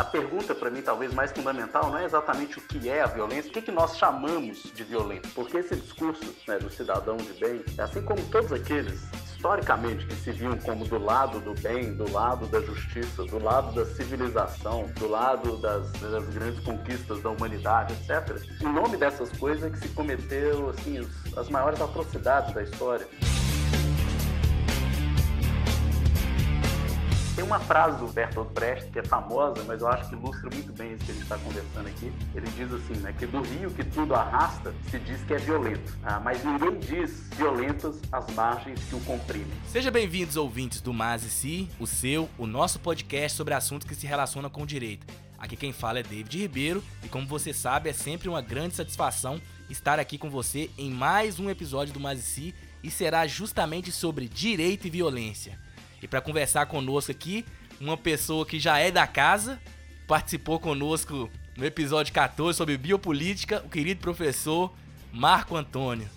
A pergunta, para mim, talvez mais fundamental, não é exatamente o que é a violência, o que, que nós chamamos de violência. Porque esse discurso né, do cidadão de bem, assim como todos aqueles historicamente que se viam como do lado do bem, do lado da justiça, do lado da civilização, do lado das, das grandes conquistas da humanidade, etc. Em nome dessas coisas é que se cometeu assim, as maiores atrocidades da história. Tem uma frase do Bertolt Brecht que é famosa, mas eu acho que ilustra muito bem isso que a gente está conversando aqui. Ele diz assim, né, que do rio que tudo arrasta, se diz que é violento, ah, mas ninguém diz violentas as margens que o comprimem. Seja bem-vindos, ouvintes do Mas e Si, o seu, o nosso podcast sobre assuntos que se relacionam com o direito. Aqui quem fala é David Ribeiro e como você sabe, é sempre uma grande satisfação estar aqui com você em mais um episódio do Mas e Si e será justamente sobre direito e violência. E para conversar conosco aqui, uma pessoa que já é da casa, participou conosco no episódio 14 sobre biopolítica, o querido professor Marco Antônio.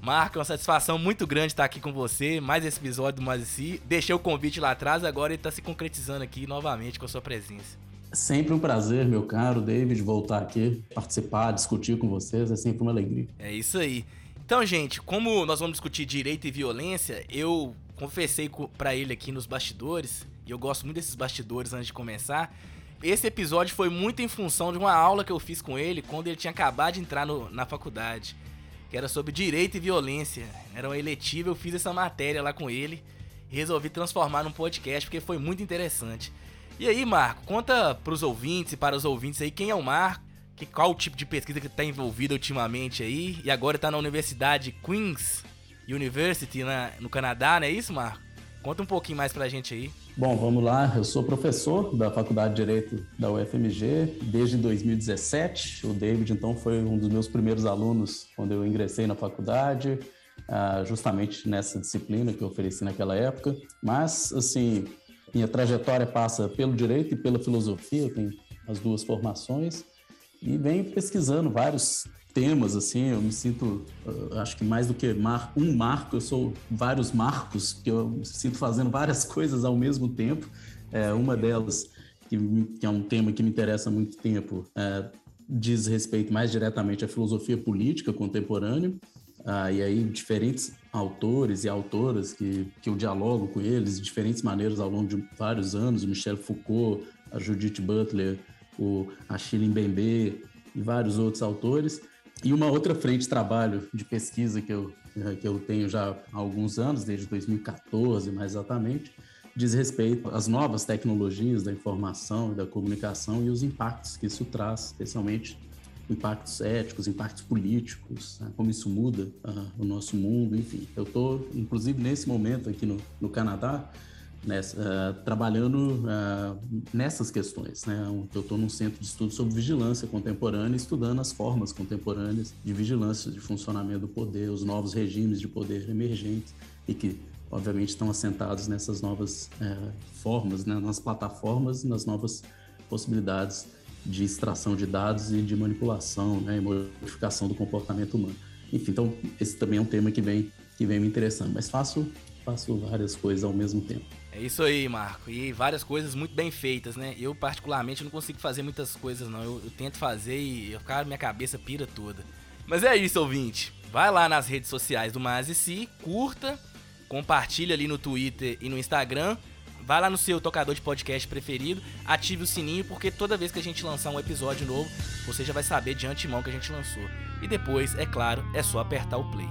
Marco, é uma satisfação muito grande estar aqui com você, mais esse episódio do Mazici. Deixei o convite lá atrás, agora ele está se concretizando aqui novamente com a sua presença. Sempre um prazer, meu caro David, voltar aqui, participar, discutir com vocês, é sempre uma alegria. É isso aí. Então, gente, como nós vamos discutir direito e violência, eu confessei para ele aqui nos bastidores, e eu gosto muito desses bastidores antes de começar. Esse episódio foi muito em função de uma aula que eu fiz com ele quando ele tinha acabado de entrar no, na faculdade, que era sobre direito e violência. Era uma eletiva, eu fiz essa matéria lá com ele e resolvi transformar num podcast porque foi muito interessante. E aí, Marco, conta para os ouvintes e para os ouvintes aí quem é o Marco, que, qual o tipo de pesquisa que está envolvido ultimamente aí, e agora está na Universidade Queen's University na, no Canadá, não é isso, Marco? Conta um pouquinho mais pra gente aí. Bom, vamos lá. Eu sou professor da Faculdade de Direito da UFMG desde 2017. O David, então, foi um dos meus primeiros alunos quando eu ingressei na faculdade, ah, justamente nessa disciplina que eu ofereci naquela época. Mas, assim, minha trajetória passa pelo direito e pela filosofia, eu tenho as duas formações, e venho pesquisando vários temas, assim, eu me sinto, uh, acho que mais do que mar, um marco, eu sou vários marcos, que eu me sinto fazendo várias coisas ao mesmo tempo. É, uma delas, que, que, é um tema que me interessa há muito tempo, é, diz respeito mais diretamente à filosofia política contemporânea, ah, e aí diferentes autores e autoras que, que eu dialogo com eles de diferentes maneiras ao longo de vários anos, o Michel Foucault, a Judith Butler, o Achille Mbembe e vários outros autores. E uma outra frente de trabalho de pesquisa que eu, eh, que eu tenho já há alguns anos, desde 2014 mais exatamente, diz respeito às novas tecnologias da informação e da comunicação e os impactos que isso traz, especialmente impactos éticos, impactos políticos, né? como isso muda uh, o nosso mundo, enfim. Eu estou, inclusive, nesse momento aqui no, no Canadá, nessa, uh, trabalhando uh, nessas questões. Né? Eu estou num centro de estudo sobre vigilância contemporânea, estudando as formas contemporâneas de vigilância, de funcionamento do poder, os novos regimes de poder emergentes e que, obviamente, estão assentados nessas novas uh, formas, né? nas plataformas e nas novas possibilidades de extração de dados e de manipulação né? e modificação do comportamento humano. Enfim, então, esse também é um tema que vem, que vem me interessando, mas faço, faço várias coisas ao mesmo tempo. É isso aí, Marco. E várias coisas muito bem feitas, né? Eu, particularmente, não consigo fazer muitas coisas, não. Eu, eu tento fazer e, eu, cara, minha cabeça pira toda. Mas é isso, ouvinte. Vai lá nas redes sociais do Mais e Si, curta, compartilha ali no Twitter e no Instagram. Vai lá no seu tocador de podcast preferido, ative o sininho, porque toda vez que a gente lançar um episódio novo, você já vai saber de antemão que a gente lançou. E depois, é claro, é só apertar o play.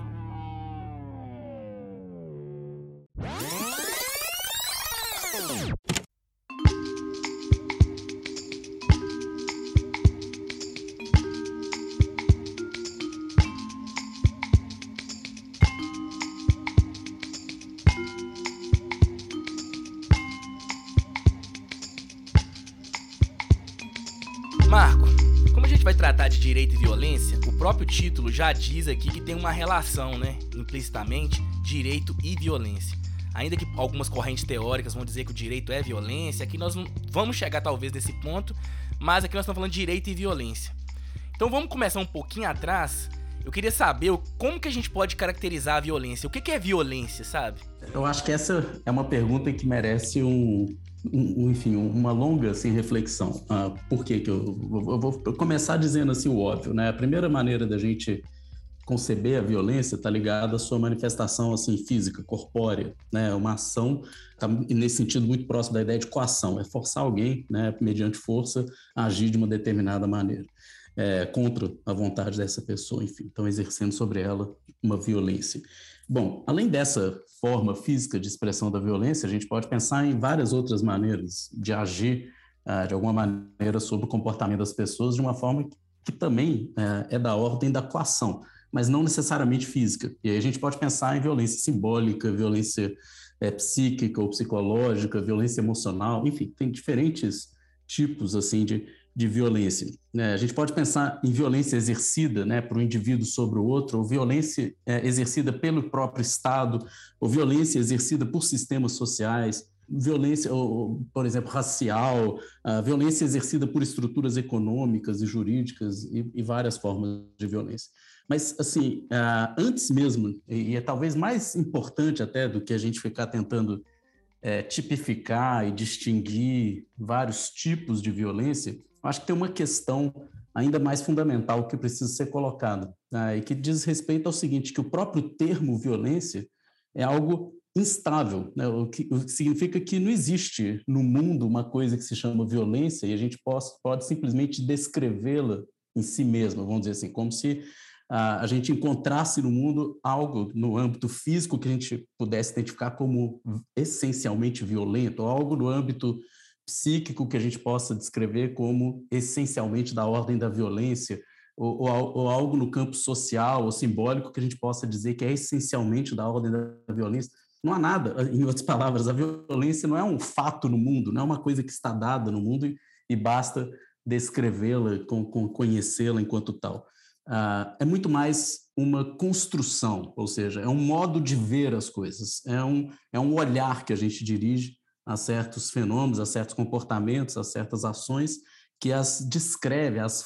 Marco, como a gente vai tratar de direito e violência, o próprio título já diz aqui que tem uma relação, né, implicitamente, direito e violência. Ainda que algumas correntes teóricas vão dizer que o direito é violência, aqui nós não vamos chegar talvez nesse ponto, mas aqui nós estamos falando de direito e violência. Então vamos começar um pouquinho atrás. Eu queria saber como que a gente pode caracterizar a violência. O que é violência, sabe? Eu acho que essa é uma pergunta que merece um, um, enfim, uma longa assim, reflexão. Ah, por que que eu, eu, vou começar dizendo assim o óbvio, né? A primeira maneira da gente conceber a violência está ligada à sua manifestação assim física, corpórea, né? Uma ação tá nesse sentido muito próximo da ideia de coação, é forçar alguém, né, mediante força, a agir de uma determinada maneira. É, contra a vontade dessa pessoa, enfim, então exercendo sobre ela uma violência. Bom, além dessa forma física de expressão da violência, a gente pode pensar em várias outras maneiras de agir uh, de alguma maneira sobre o comportamento das pessoas de uma forma que também uh, é da ordem da coação, mas não necessariamente física. E aí a gente pode pensar em violência simbólica, violência é, psíquica ou psicológica, violência emocional, enfim, tem diferentes tipos assim de, de violência. Né? A gente pode pensar em violência exercida né, por um indivíduo sobre o outro, ou violência é, exercida pelo próprio Estado, ou violência exercida por sistemas sociais, violência, ou, por exemplo, racial, violência exercida por estruturas econômicas e jurídicas e, e várias formas de violência. Mas, assim, antes mesmo, e é talvez mais importante até do que a gente ficar tentando é, tipificar e distinguir vários tipos de violência, acho que tem uma questão ainda mais fundamental que precisa ser colocada, né, e que diz respeito ao seguinte, que o próprio termo violência é algo instável, né, o, que, o, que, significa que não existe no mundo uma coisa que se chama violência e a gente pode, pode simplesmente descrevê-la em si mesma, vamos dizer assim, como se a, gente encontrasse no mundo algo no âmbito físico que a gente pudesse identificar como essencialmente violento, ou algo no âmbito psíquico que a gente possa descrever como essencialmente da ordem da violência, ou, ou, ou, algo no campo social ou simbólico que a gente possa dizer que é essencialmente da ordem da violência. Não há nada, em outras palavras, a violência não é um fato no mundo, não é uma coisa que está dada no mundo e, e basta descrevê-la, com, com conhecê-la enquanto tal. Uh, é muito mais uma construção, ou seja, é um modo de ver as coisas, é um, é um olhar que a gente dirige a certos fenômenos, a certos comportamentos, a certas ações que as descreve, as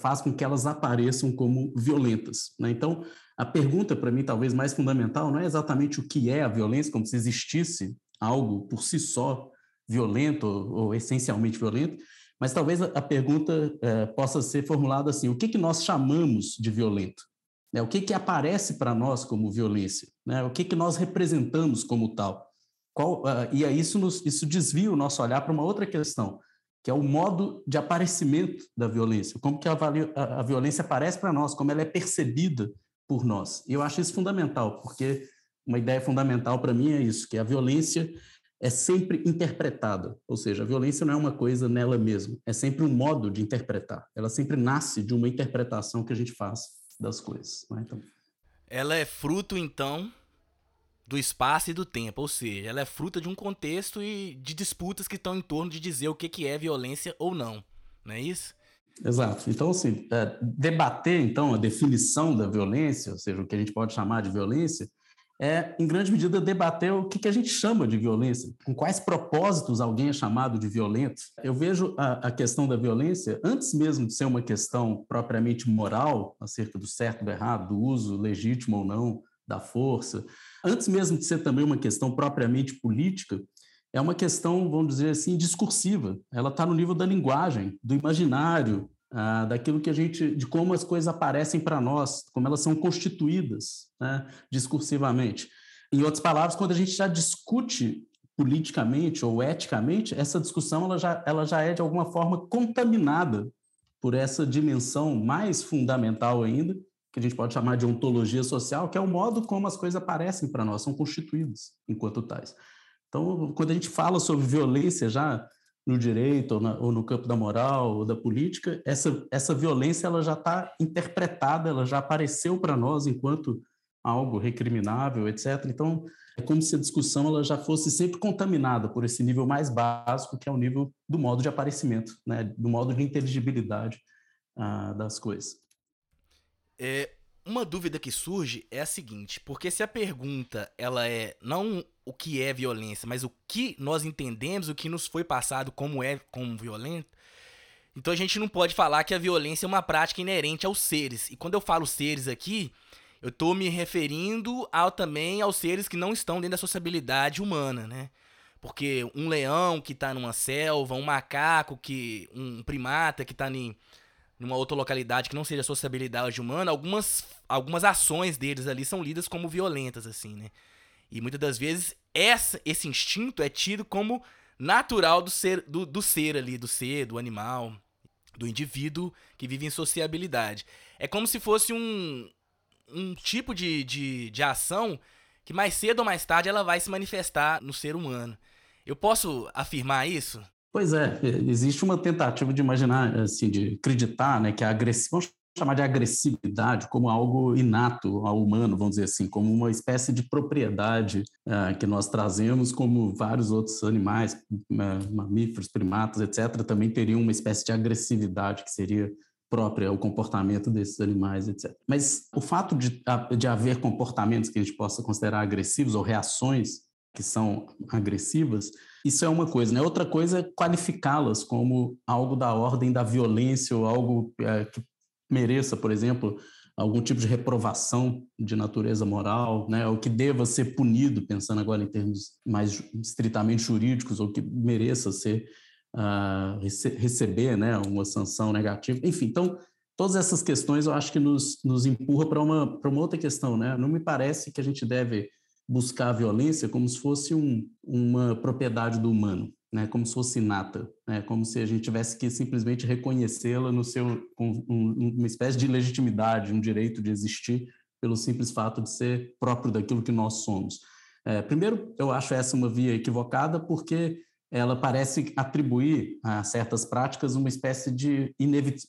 faz com que elas apareçam como violentas. Né? Então, a pergunta para mim talvez mais fundamental não é exatamente o que é a violência, como se existisse algo por si só violento ou, ou essencialmente violento, mas talvez a, pergunta é, possa ser formulada assim: o que, que nós chamamos de violento? Né? O que, que aparece para nós como violência? Né? O que, que nós representamos como tal? Qual, uh, e aí isso, nos, isso desvia o nosso olhar para uma outra questão, que é o modo de aparecimento da violência, como que a, a, a violência aparece para nós, como ela é percebida por nós. E eu acho isso fundamental, porque uma ideia fundamental para mim é isso, que a violência é sempre interpretada, ou seja, a violência não é uma coisa nela mesma, é sempre um modo de interpretar. Ela sempre nasce de uma interpretação que a gente faz das coisas. Né? Então... Ela é fruto, então, do espaço e do tempo, ou seja, ela é fruta de um contexto e de disputas que estão em torno de dizer o que, que é violência ou não, não é isso? Exato. Então, assim, é, debater, então, a definição da violência, ou seja, o que a gente pode chamar de violência, é, em grande medida, debater o que, que a gente chama de violência, com quais propósitos alguém é chamado de violento. Eu vejo a, a questão da violência, antes mesmo de ser uma questão propriamente moral, acerca do certo do errado, do uso legítimo ou não da força, antes mesmo de ser também uma questão propriamente política, é uma questão, vamos dizer assim, discursiva. Ela está no nível da linguagem, do imaginário, ah, daquilo que a gente, de como as coisas aparecem para nós, como elas são constituídas né, discursivamente. Em outras palavras, quando a gente já discute politicamente ou eticamente, essa discussão ela já, ela já é de alguma forma contaminada por essa dimensão mais fundamental ainda, que a gente pode chamar de ontologia social, que é o modo como as coisas aparecem para nós, são constituídas enquanto tais. Então, quando a gente fala sobre violência já no direito ou, na, ou no campo da moral ou da política, essa, essa violência ela já está interpretada, ela já apareceu para nós enquanto algo recriminável, etc. Então, é como se a discussão ela já fosse sempre contaminada por esse nível mais básico, que é o nível do modo de aparecimento, né? do modo de inteligibilidade ah, das coisas. É, uma dúvida que surge é a seguinte, porque se a pergunta ela é não o que é violência, mas o que nós entendemos, o que nos foi passado como é como violento, então a gente não pode falar que a violência é uma prática inerente aos seres. E quando eu falo seres aqui, eu estou me referindo ao, também aos seres que não estão dentro da sociabilidade humana, né? Porque um leão que tá numa selva, um macaco que. um primata que tá em numa outra localidade que não seja sociabilidade humana, algumas, algumas ações deles ali são lidas como violentas, assim, né? E muitas das vezes essa, esse instinto é tido como natural do ser, do, do ser ali, do ser, do animal, do indivíduo que vive em sociabilidade. É como se fosse um, um tipo de, de, de ação que mais cedo ou mais tarde ela vai se manifestar no ser humano. Eu posso afirmar isso? Pois é, existe uma tentativa de imaginar, assim, de acreditar, né, que a vamos chamar de agressividade como algo inato ao humano, vamos dizer assim, como uma espécie de propriedade uh, que nós trazemos, como vários outros animais, uh, mamíferos, primatas, etc., também teriam uma espécie de agressividade que seria própria ao comportamento desses animais, etc. Mas o fato de, de haver comportamentos que a gente possa considerar agressivos ou reações que são agressivas isso é uma coisa, né? Outra coisa é qualificá-las como algo da ordem da violência ou algo é, que mereça, por exemplo, algum tipo de reprovação de natureza moral, né? Ou que deva ser punido, pensando agora em termos mais estritamente jurídicos, ou que mereça ser uh, rece receber, né? Uma sanção negativa. Enfim, então todas essas questões eu acho que nos, nos empurra para uma para uma outra questão, né? Não me parece que a gente deve buscar a violência como se fosse um, uma propriedade do humano, né? como se fosse inata, né? como se a gente tivesse que simplesmente reconhecê-la no seu com um, uma espécie de legitimidade, um direito de existir pelo simples fato de ser próprio daquilo que nós somos. É, primeiro, eu acho essa uma via equivocada porque ela parece atribuir a certas práticas uma espécie de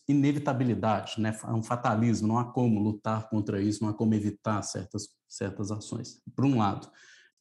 inevitabilidade, né? um fatalismo, não há como lutar contra isso, não há como evitar certas, certas ações, por um lado.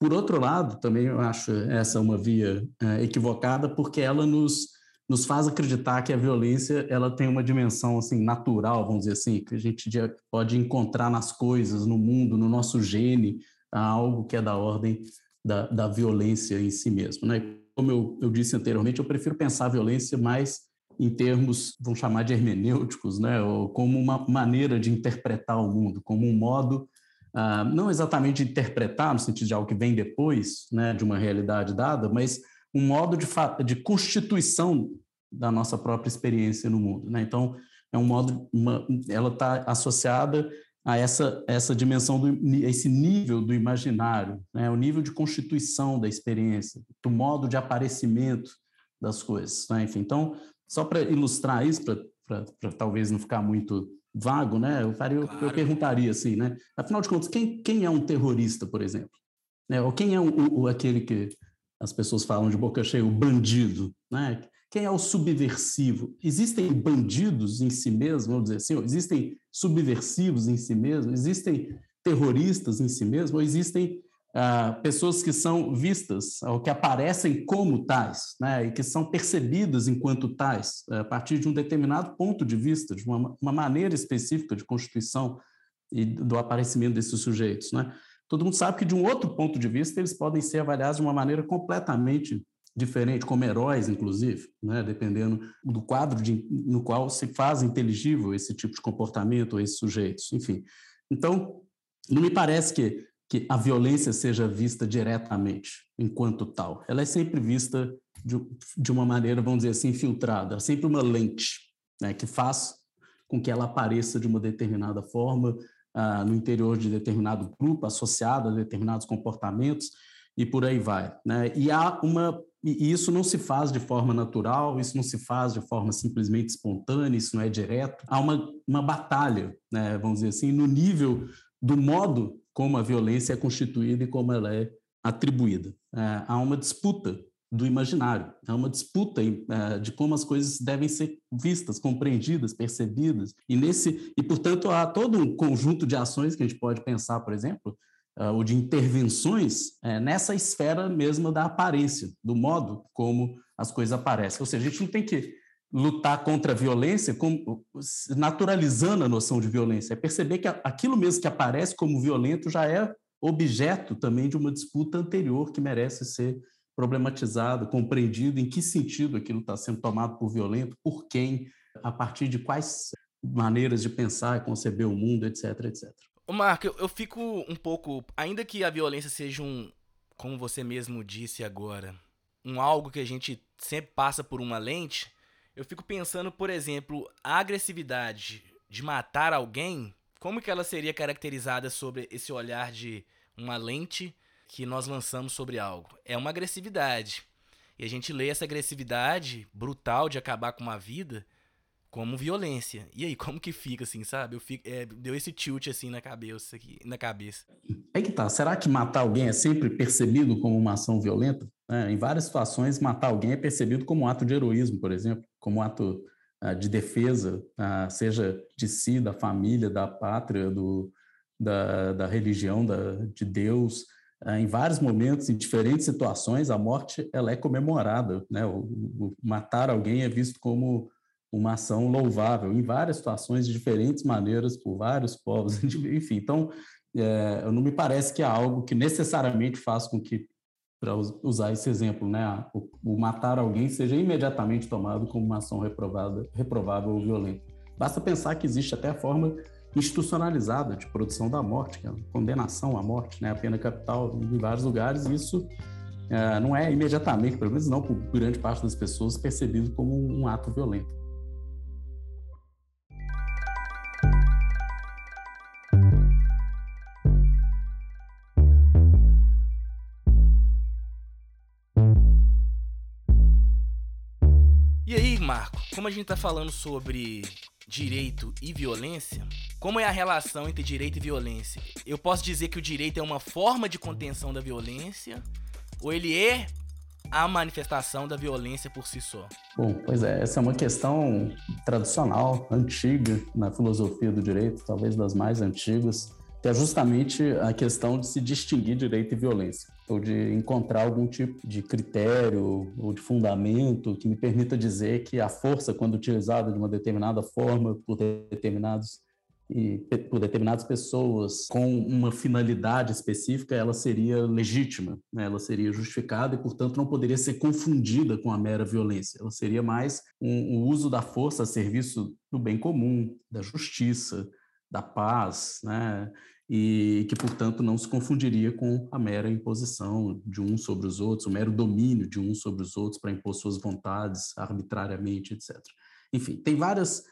Por outro lado, também eu acho essa uma via é, equivocada, porque ela nos, nos faz acreditar que a violência ela tem uma dimensão assim natural, vamos dizer assim, que a gente pode encontrar nas coisas, no mundo, no nosso gene, algo que é da ordem da, da violência em si mesmo, né? como eu, eu disse anteriormente, eu prefiro pensar a violência mais em termos, vamos chamar de hermenêuticos, né? ou como uma maneira de interpretar o mundo, como um modo, ah, não exatamente interpretar, no sentido de algo que vem depois né, de uma realidade dada, mas um modo de, de constituição da nossa própria experiência no mundo. Né? Então, é um modo, uma, ela está associada a essa, essa dimensão, do, esse nível do imaginário, né? o nível de constituição da experiência, do modo de aparecimento das coisas. Né? Enfim, então, só para ilustrar isso, para talvez não ficar muito vago, né? eu, faria, claro. eu perguntaria assim, né? afinal de contas, quem, quem é um terrorista, por exemplo? Né? Ou quem é o, o, aquele que as pessoas falam de boca cheia, o bandido? Né? Quem é o subversivo? Existem bandidos em si mesmos, vamos dizer assim, existem subversivos em si mesmos, existem terroristas em si mesmos, ou existem ah, pessoas que são vistas, ou que aparecem como tais, né, e que são percebidas enquanto tais, a partir de um determinado ponto de vista, de uma, uma maneira específica de constituição e do aparecimento desses sujeitos. Né? Todo mundo sabe que, de um outro ponto de vista, eles podem ser avaliados de uma maneira completamente diferente, como heróis, inclusive, né? dependendo do quadro de, no qual se faz inteligível esse tipo de comportamento ou esses sujeitos, enfim. Então, não me parece que, que a violência seja vista diretamente enquanto tal. Ela é sempre vista de, de uma maneira, vamos dizer assim, infiltrada, sempre uma lente né? que faz com que ela apareça de uma determinada forma ah, no interior de determinado grupo, associado a determinados comportamentos, e por aí vai. Né? E há uma e isso não se faz de forma natural, isso não se faz de forma simplesmente espontânea, isso não é direto. Há uma, uma batalha, né, vamos dizer assim, no nível do modo como a violência é constituída e como ela é atribuída. É, há uma disputa do imaginário, há uma disputa é, de como as coisas devem ser vistas, compreendidas, percebidas. E nesse e portanto há todo um conjunto de ações que a gente pode pensar, por exemplo, uh, ou de intervenções nessa esfera mesma da aparência, do modo como as coisas aparecem. Ou seja, a gente não tem que lutar contra a violência naturalizando a noção de violência, é perceber que aquilo mesmo que aparece como violento já é objeto também de uma disputa anterior que merece ser problematizado, compreendido em que sentido aquilo está sendo tomado por violento, por quem, a partir de quais maneiras de pensar e conceber o mundo, etc, etc. Ô Marco, eu, eu fico um pouco. Ainda que a violência seja um. Como você mesmo disse agora. um algo que a gente sempre passa por uma lente, eu fico pensando, por exemplo, a agressividade de matar alguém, como que ela seria caracterizada sobre esse olhar de uma lente que nós lançamos sobre algo? É uma agressividade. E a gente lê essa agressividade brutal de acabar com uma vida como violência. E aí, como que fica, assim, sabe? Eu fico, é, deu esse tilt, assim, na cabeça. Aqui, na cabeça. É que tá. Será que matar alguém é sempre percebido como uma ação violenta? É, em várias situações, matar alguém é percebido como um ato de heroísmo, por exemplo, como um ato uh, de defesa, uh, seja de si, da família, da pátria, do, da, da religião, da, de Deus. Uh, em vários momentos, em diferentes situações, a morte ela é comemorada. Né? O, o matar alguém é visto como uma ação louvável em várias situações, de diferentes maneiras, por vários povos, enfim. Então, é, não me parece que é algo que necessariamente faz com que, para usar esse exemplo, né, o, o, matar alguém seja imediatamente tomado como uma ação reprovada, reprovável ou violenta. Basta pensar que existe até a forma institucionalizada de produção da morte, que é a condenação à morte, né, a pena capital em vários lugares, isso é, não é imediatamente, pelo menos não por grande parte das pessoas, percebido como um ato violento. Como a gente está falando sobre direito e violência, como é a relação entre direito e violência? Eu posso dizer que o direito é uma forma de contenção da violência ou ele é a manifestação da violência por si só? Bom, pois é, essa é uma questão tradicional, antiga na filosofia do direito, talvez das mais antigas que é justamente a questão de se distinguir direito e violência, ou de encontrar algum tipo de critério ou de fundamento que me permita dizer que a força, quando utilizada de uma determinada forma por determinados e por determinadas pessoas com uma finalidade específica, ela seria legítima, né? ela seria justificada e, portanto, não poderia ser confundida com a mera violência. Ela seria mais um, um uso da força a serviço do bem comum, da justiça, da paz, né? E que, portanto, não se confundiria com a mera imposição de um sobre os outros, o mero domínio de um sobre os outros para impor suas vontades arbitrariamente, etc. Enfim, tem várias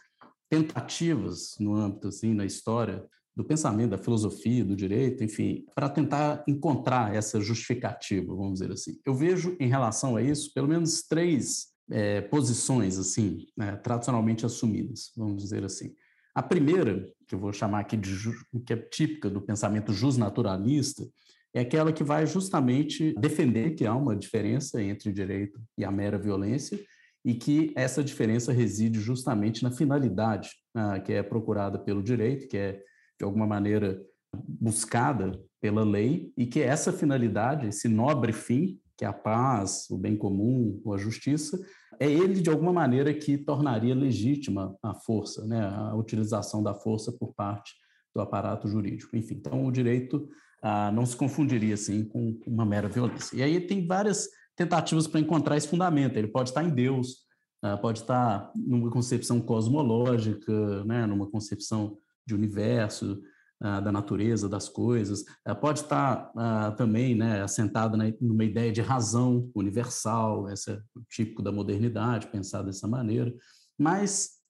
tentativas no âmbito, assim, na história do pensamento, da filosofia, do direito, enfim, para tentar encontrar essa justificativa, vamos dizer assim. Eu vejo, em relação a isso, pelo menos três é, posições, assim, né, tradicionalmente assumidas, vamos dizer assim. A primeira, que eu vou chamar aqui de que é típica do pensamento justnaturalista, é aquela que vai justamente defender que há uma diferença entre o direito e a mera violência e que essa diferença reside justamente na finalidade ah, que é procurada pelo direito, que é de alguma maneira buscada pela lei e que essa finalidade, esse nobre fim, que é a paz, o bem comum, ou a justiça, é ele, de alguma maneira, que tornaria legítima a força, né, a utilização da força por parte do aparato jurídico. Enfim, então o direito ah, não se confundiria, assim, com uma mera violência. E aí tem várias tentativas para encontrar esse fundamento. Ele pode estar em Deus, ah, pode estar numa concepção cosmológica, né, numa concepção de universo, da natureza das coisas, pode estar uh, também né, assentado na, numa ideia de razão universal, esse é o típico da modernidade, pensar dessa maneira, mas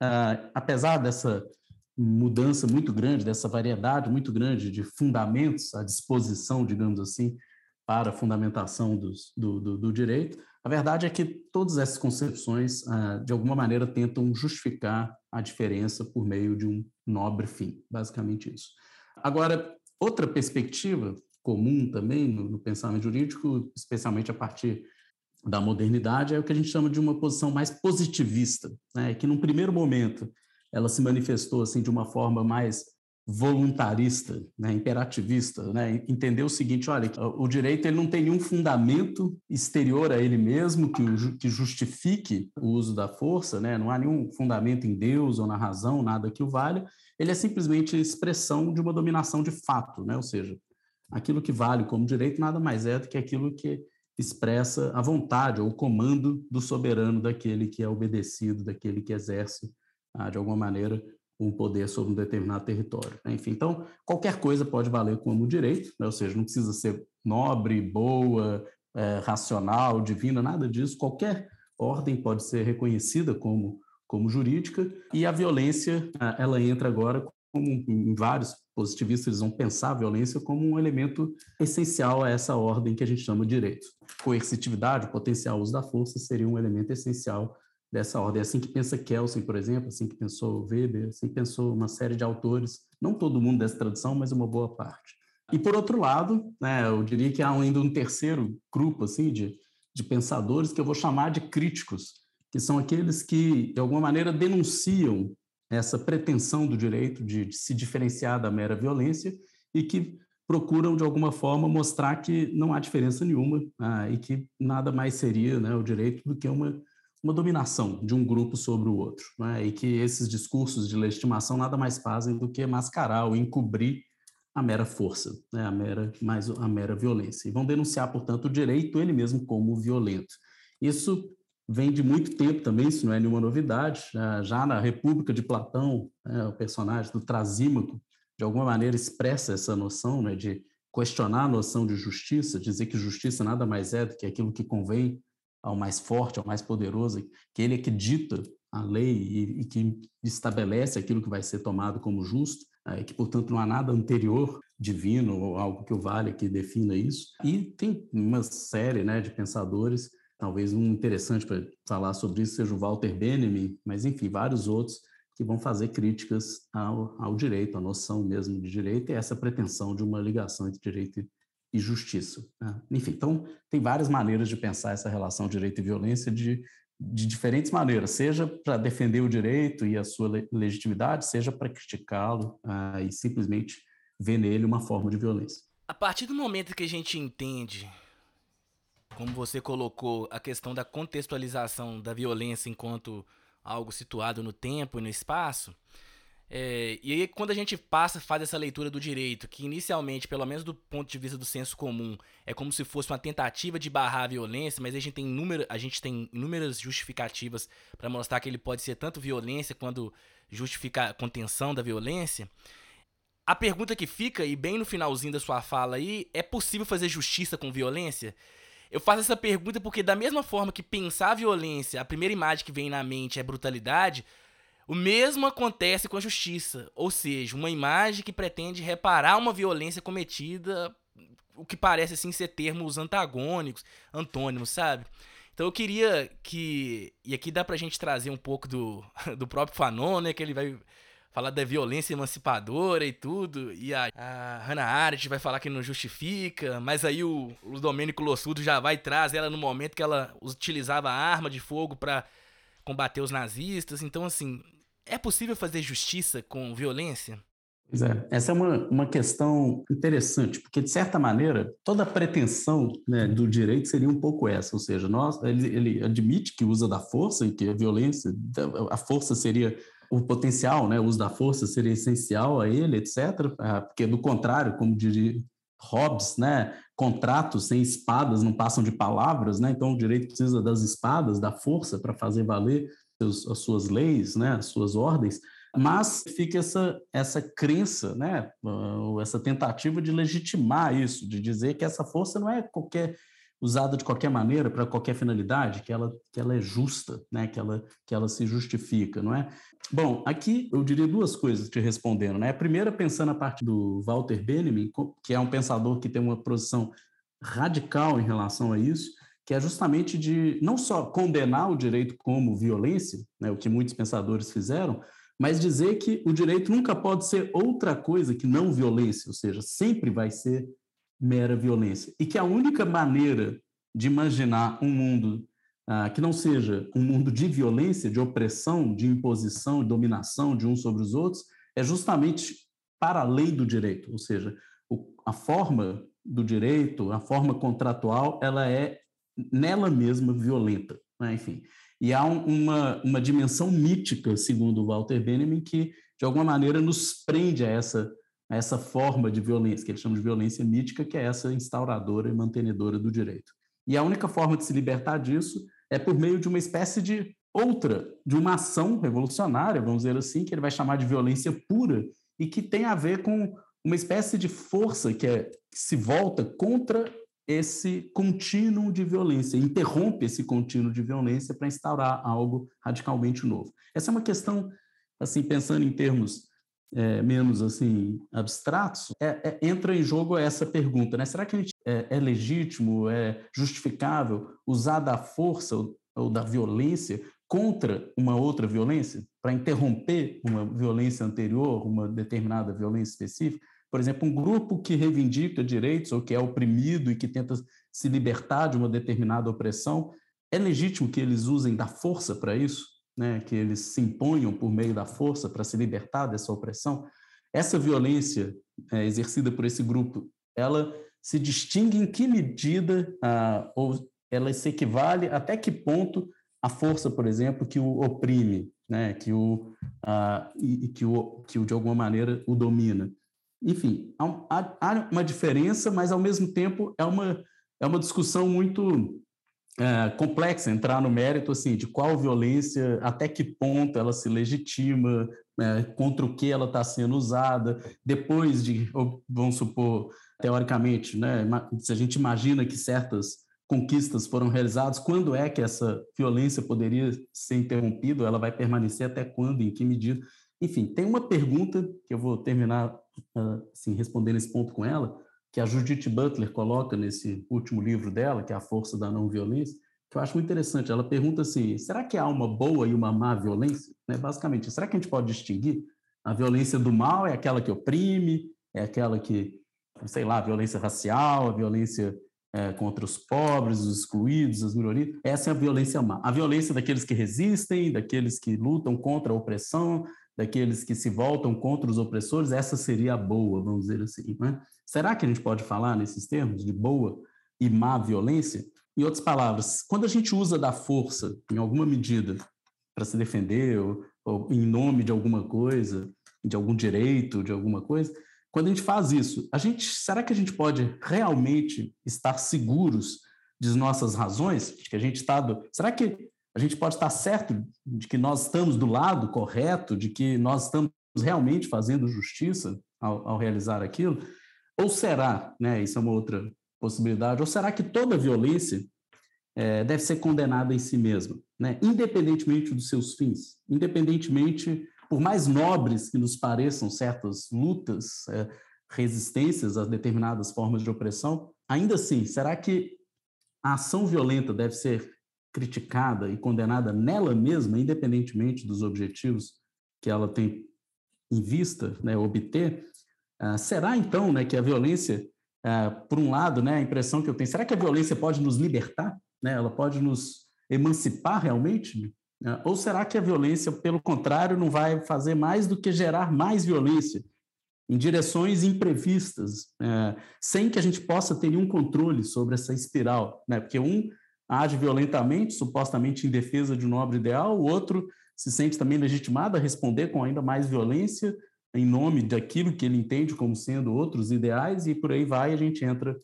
apesar dessa mudança muito grande, dessa variedade muito grande de fundamentos à disposição, digamos assim, para a fundamentação dos, do, do, do, direito, a verdade é que todas essas concepções, de alguma maneira, tentam justificar a diferença por meio de um nobre fim, basicamente isso. Agora, outra perspectiva comum também no, no pensamento jurídico, especialmente a partir da modernidade, é o que a gente chama de uma posição mais positivista, né? que num primeiro momento ela se manifestou assim de uma forma mais voluntarista, né, imperativista, né, entender o seguinte, olha, o direito ele não tem nenhum fundamento exterior a ele mesmo que, o, que justifique o uso da força, né, não há nenhum fundamento em Deus ou na razão, nada que o valha, ele é simplesmente expressão de uma dominação de fato, né, ou seja, aquilo que vale como direito nada mais é do que aquilo que expressa a vontade ou o comando do soberano, daquele que é obedecido, daquele que exerce, ah, de alguma maneira, um poder sobre um determinado território. Né? Enfim, então, qualquer coisa pode valer como direito, né? ou seja, não precisa ser nobre, boa, é, racional, divina, nada disso. Qualquer ordem pode ser reconhecida como, como jurídica, e a violência ela entra agora como em vários positivistas eles vão pensar a violência como um elemento essencial a essa ordem que a gente chama de direito. Coercitividade, potencial uso da força seria um elemento essencial dessa ordem. Assim que pensa Kelsen, por exemplo, assim que pensou Weber, assim que pensou uma série de autores, não todo mundo dessa tradição, mas uma boa parte. E por outro lado, né, eu diria que há ainda um terceiro grupo assim de, de pensadores que eu vou chamar de críticos, que são aqueles que de alguma maneira denunciam essa pretensão do direito de, de se diferenciar da mera violência e que procuram, de alguma forma, mostrar que não há diferença nenhuma ah, e que nada mais seria né, o direito do que uma, uma dominação de um grupo sobre o outro. Né, e que esses discursos de legitimação nada mais fazem do que mascarar ou encobrir a mera força, né, a, mera, mais, a mera violência. E vão denunciar, portanto, o direito ele mesmo como violento. Isso vem de muito tempo também, isso não é nenhuma novidade. Já na República de Platão, né, o personagem do Trasímaco, de alguma maneira expressa essa noção né, de questionar a noção de justiça, dizer que justiça nada mais é do que aquilo que convém ao mais forte, ao mais poderoso, que ele é que dita a lei e, e que estabelece aquilo que vai ser tomado como justo, é, que, portanto, não há nada anterior, divino, ou algo que o vale que defina isso. E tem uma série né, de pensadores Talvez um interessante para falar sobre isso seja o Walter Benjamin, mas enfim, vários outros que vão fazer críticas ao, ao direito, à noção mesmo de direito e essa pretensão de uma ligação entre direito e justiça. Né? Enfim, então tem várias maneiras de pensar essa relação direito e violência de, de diferentes maneiras, seja para defender o direito e a sua legitimidade, seja para criticá-lo uh, e simplesmente ver nele uma forma de violência. A partir do momento que a gente entende como você colocou, a questão da contextualização da violência enquanto algo situado no tempo e no espaço. É, e aí, quando a gente passa, faz essa leitura do direito, que inicialmente, pelo menos do ponto de vista do senso comum, é como se fosse uma tentativa de barrar a violência, mas a gente tem, inúmero, a gente tem inúmeras justificativas para mostrar que ele pode ser tanto violência quanto justificar a contenção da violência. A pergunta que fica, e bem no finalzinho da sua fala aí, é possível fazer justiça com violência? Eu faço essa pergunta porque, da mesma forma que pensar a violência, a primeira imagem que vem na mente é brutalidade, o mesmo acontece com a justiça. Ou seja, uma imagem que pretende reparar uma violência cometida, o que parece assim ser termos antagônicos, antônimos, sabe? Então eu queria que. E aqui dá pra gente trazer um pouco do, do próprio Fanon, né? Que ele vai falar da violência emancipadora e tudo. E a, a Hannah Arendt vai falar que não justifica, mas aí o, o Domênico Lossudo já vai trazer ela no momento que ela utilizava a arma de fogo para combater os nazistas. Então, assim, é possível fazer justiça com violência? Pois é, essa é uma, uma questão interessante, porque, de certa maneira, toda a pretensão né, do direito seria um pouco essa, ou seja, nós, ele, ele admite que usa da força e que a violência, a força seria o potencial, né, o uso da força seria essencial a ele, etc. Ah, porque, do contrário, como diria Hobbes, né, contratos sem espadas não passam de palavras, né, então o direito precisa das espadas, da força para fazer valer as suas leis, né, as suas ordens, mas fica essa, essa crença, né, essa tentativa de legitimar isso, de dizer que essa força não é qualquer usada de qualquer maneira para qualquer finalidade, que ela, que ela é justa, né? que, ela, que ela se justifica, não é? Bom, aqui eu diria duas coisas te respondendo. Né? A primeira, pensando a parte do Walter Benjamin, que é um pensador que tem uma posição radical em relação a isso, que é justamente de não só condenar o direito como violência, né, o que muitos pensadores fizeram, mas dizer que o direito nunca pode ser outra coisa que não violência, ou seja, sempre vai ser mera violência. E que a única maneira de imaginar um mundo ah, que não seja um mundo de violência, de opressão, de imposição, de dominação de uns sobre os outros, é justamente para a lei do direito, ou seja, o, a forma do direito, a forma contratual, ela é nela mesma violenta, né? enfim. E há um, uma, uma dimensão mítica, segundo Walter Benjamin, que de alguma maneira nos prende a essa essa forma de violência, que eles chamam de violência mítica, que é essa instauradora e mantenedora do direito. E a única forma de se libertar disso é por meio de uma espécie de outra, de uma ação revolucionária, vamos dizer assim, que ele vai chamar de violência pura, e que tem a ver com uma espécie de força que, é, que se volta contra esse contínuo de violência, interrompe esse contínuo de violência para instaurar algo radicalmente novo. Essa é uma questão, assim, pensando em termos é, menos assim abstratos, é, é, entra em jogo essa pergunta, né? Será que gente é, é legítimo, é justificável usar da força ou, ou da violência contra uma outra violência para interromper uma violência anterior, uma determinada violência específica? Por exemplo, um grupo que reivindica direitos ou que é oprimido e que tenta se libertar de uma determinada opressão, é legítimo que eles usem da força para isso? Né? Que eles se imponham por meio da força para se libertar dessa opressão? Essa violência é, exercida por esse grupo, ela se distingue em que medida, ah, ou ela se equivale até que ponto a força, por exemplo, que o oprime, né? que, o, ah, e, que, o, que o, de alguma maneira, o domina enfim, há, há, uma diferença, mas ao mesmo tempo é uma, é uma discussão muito é, complexa entrar no mérito assim de qual violência, até que ponto ela se legitima, é, contra o que ela está sendo usada, depois de, vamos supor, teoricamente, né, se a gente imagina que certas conquistas foram realizadas, quando é que essa violência poderia ser interrompida, ela vai permanecer até quando, em que medida? Enfim, tem uma pergunta que eu vou terminar assim, respondendo esse ponto com ela, que a Judith Butler coloca nesse último livro dela, que é A Força da Não Violência, que eu acho muito interessante. Ela pergunta assim: será que há uma boa e uma má violência? Né? Basicamente, será que a gente pode distinguir? A violência do mal é aquela que oprime, é aquela que, sei lá, a violência racial, a violência é, contra os pobres, os excluídos, as minorias. Essa é a violência má. A violência daqueles que resistem, daqueles que lutam contra a opressão, daqueles que se voltam contra os opressores, essa seria a boa, vamos dizer assim. Né? Será que a gente pode falar nesses termos de boa e má violência? Em outras palavras, quando a gente usa da força, em alguma medida, para se defender, ou, ou em nome de alguma coisa, de algum direito, de alguma coisa, quando a gente faz isso, a gente, será que a gente pode realmente estar seguros de nossas razões, de que a gente está do, será que a gente pode estar certo de que nós estamos do lado correto, de que nós estamos realmente fazendo justiça ao, ao realizar aquilo? Ou será, né, isso é uma outra possibilidade, ou será que toda violência é, deve ser condenada em si mesma, né, independentemente dos seus fins, independentemente, por mais nobres que nos pareçam certas lutas, é, resistências a determinadas formas de opressão, ainda assim, será que a ação violenta deve ser criticada e condenada nela mesma, independentemente dos objetivos que ela tem em vista né, obter, uh, será então né, que a violência, uh, por um lado, né, a impressão que eu tenho, será que a violência pode nos libertar? Né, ela pode nos emancipar realmente? Uh, ou será que a violência, pelo contrário, não vai fazer mais do que gerar mais violência em direções imprevistas, sem que a gente possa ter nenhum controle sobre essa espiral? Né? Porque um age violentamente, supostamente em defesa de um nobre ideal, o outro se sente também legitimado a responder com ainda mais violência em nome daquilo que ele entende como sendo outros ideais, e por aí vai, a gente entra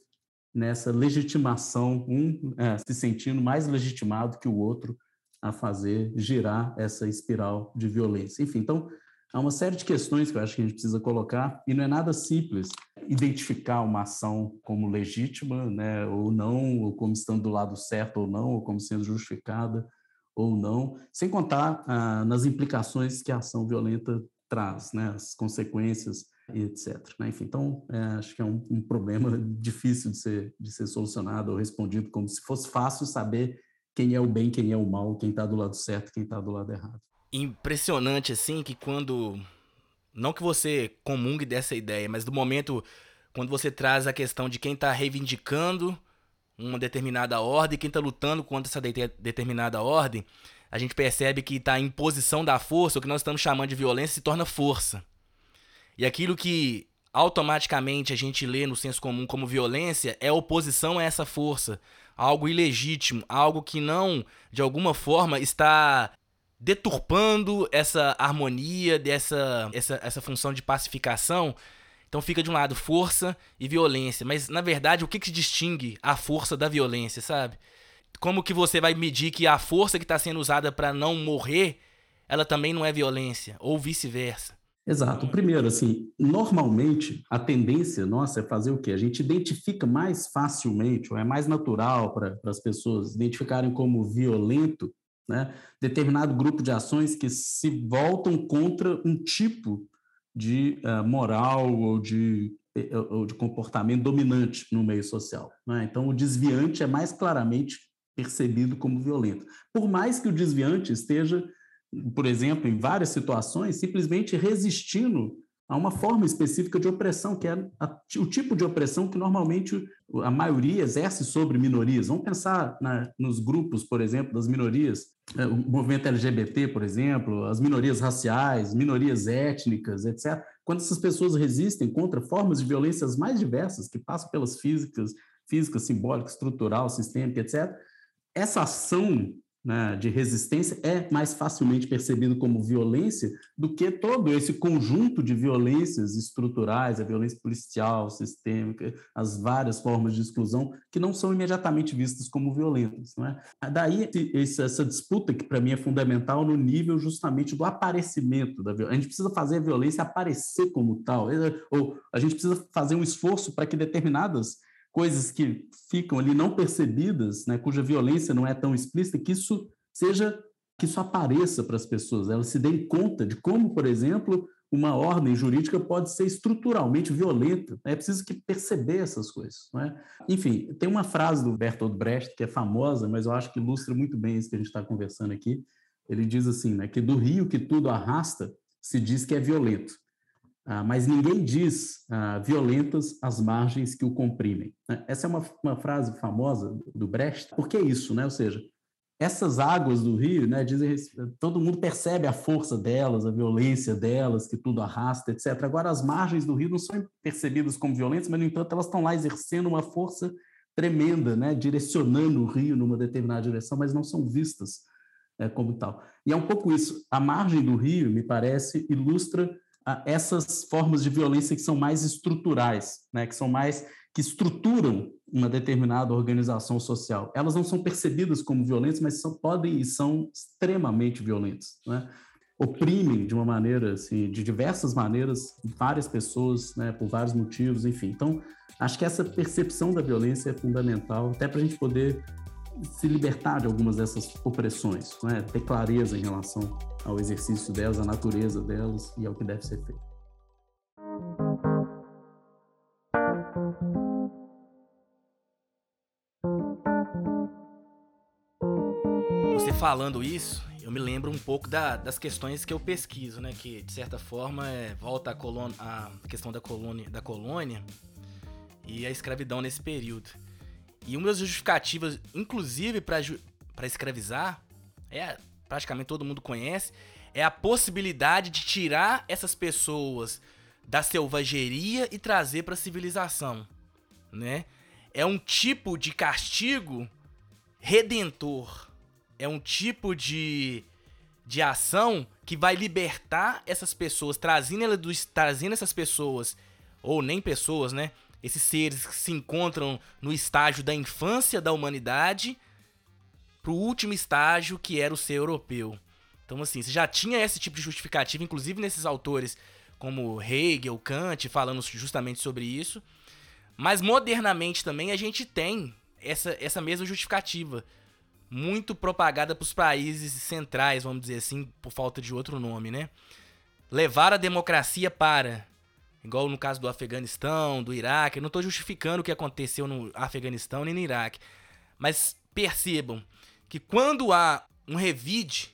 nessa legitimação, um é, se sentindo mais legitimado que o outro a fazer girar essa espiral de violência. Enfim, então, há uma série de questões que eu acho que a gente precisa colocar, e não é nada simples identificar uma ação como legítima, né, ou não, ou como estando do lado certo ou não, ou como sendo justificada ou não, sem contar ah, nas implicações que a ação violenta traz, né, as consequências e etc. Né? Enfim, então, é, acho que é um, um, problema difícil de ser, de ser solucionado ou respondido, como se fosse fácil saber quem é o bem, quem é o mal, quem está do lado certo, quem está do lado errado. Impressionante, assim, que quando não que você comungue dessa ideia, mas do momento quando você traz a questão de quem está reivindicando uma determinada ordem, quem está lutando contra essa de determinada ordem, a gente percebe que está em posição da força, o que nós estamos chamando de violência, se torna força. E aquilo que automaticamente a gente lê no senso comum como violência é oposição a essa força, algo ilegítimo, algo que não, de alguma forma, está deturpando essa harmonia, dessa essa, essa função de pacificação. Então fica de um lado força e violência, mas na verdade o que, que distingue a força da violência, sabe? Como que você vai medir que a força que está sendo usada para não morrer, ela também não é violência, ou vice-versa? Exato. Primeiro, assim, normalmente a tendência nossa é fazer o quê? A gente identifica mais facilmente, ou é mais natural para as pessoas identificarem como violento, né, determinado grupo de ações que se voltam contra um tipo de uh, moral ou de, eh, ou de comportamento dominante no meio social. Né? Então, o desviante é mais claramente percebido como violento. Por mais que o desviante esteja por exemplo, em várias situações, simplesmente resistindo a uma forma específica de opressão, que é a, o tipo de opressão que normalmente a maioria exerce sobre minorias. Vamos pensar na, nos grupos, por exemplo, das minorias, é, o movimento LGBT, por exemplo, as minorias raciais, minorias étnicas, etc. Quando essas pessoas resistem contra formas de violências mais diversas, que passam pelas físicas, física, simbólica, estrutural, sistêmica, etc., essa ação né, de resistência é mais facilmente percebido como violência do que todo esse conjunto de violências estruturais, a violência policial, sistêmica, as várias formas de exclusão que não são imediatamente vistas como violentas. É? Daí essa disputa que para mim é fundamental no nível justamente do aparecimento da violência. A gente precisa fazer a violência aparecer como tal, ou a gente precisa fazer um esforço para que determinadas coisas que ficam ali não percebidas, né, cuja violência não é tão explícita, que isso seja que isso apareça para as pessoas, elas se deem conta de como, por exemplo, uma ordem jurídica pode ser estruturalmente violenta. Né? É preciso que perceber essas coisas. Não é? Enfim, tem uma frase do Bertolt Brecht que é famosa, mas eu acho que ilustra muito bem isso que a gente está conversando aqui. Ele diz assim, né, que do rio que tudo arrasta, se diz que é violento. Ah, mas ninguém diz ah, violentas as margens que o comprimem. Né? Essa é uma, uma, frase famosa do Brecht. Por que isso? Né? Ou seja, essas águas do rio, né, dizem, todo mundo percebe a força delas, a violência delas, que tudo arrasta, etc. Agora, as margens do rio não são percebidas como violentas, mas, no entanto, elas estão lá exercendo uma força tremenda, né, direcionando o rio numa determinada direção, mas não são vistas é, como tal. E é um pouco isso. A margem do rio, me parece, ilustra essas formas de violência que são mais estruturais, né, que são mais que estruturam uma determinada organização social. Elas não são percebidas como violentas, mas são, podem e são extremamente violentas, né? oprimem de uma maneira, assim, de diversas maneiras, várias pessoas, né, por vários motivos, enfim. Então, acho que essa percepção da violência é fundamental, até para a gente poder se libertar de algumas dessas opressões, né? ter clareza em relação ao exercício delas, à natureza delas e ao que deve ser feito. Você falando isso, eu me lembro um pouco da, das questões que eu pesquiso, né? Que de certa forma é, volta à, à questão da colônia, da colônia e a escravidão nesse período. E uma das justificativas, inclusive para escravizar, é praticamente todo mundo conhece, é a possibilidade de tirar essas pessoas da selvageria e trazer para a civilização, né? É um tipo de castigo redentor. É um tipo de, de ação que vai libertar essas pessoas, trazendo, ela do, trazendo essas pessoas, ou nem pessoas, né? Esses seres que se encontram no estágio da infância da humanidade para o último estágio que era o ser europeu. Então, assim, você já tinha esse tipo de justificativa, inclusive nesses autores como Hegel, Kant, falando justamente sobre isso. Mas modernamente também a gente tem essa, essa mesma justificativa, muito propagada para os países centrais, vamos dizer assim, por falta de outro nome, né? Levar a democracia para Igual no caso do Afeganistão, do Iraque. Eu não estou justificando o que aconteceu no Afeganistão nem no Iraque. Mas percebam que quando há um revide,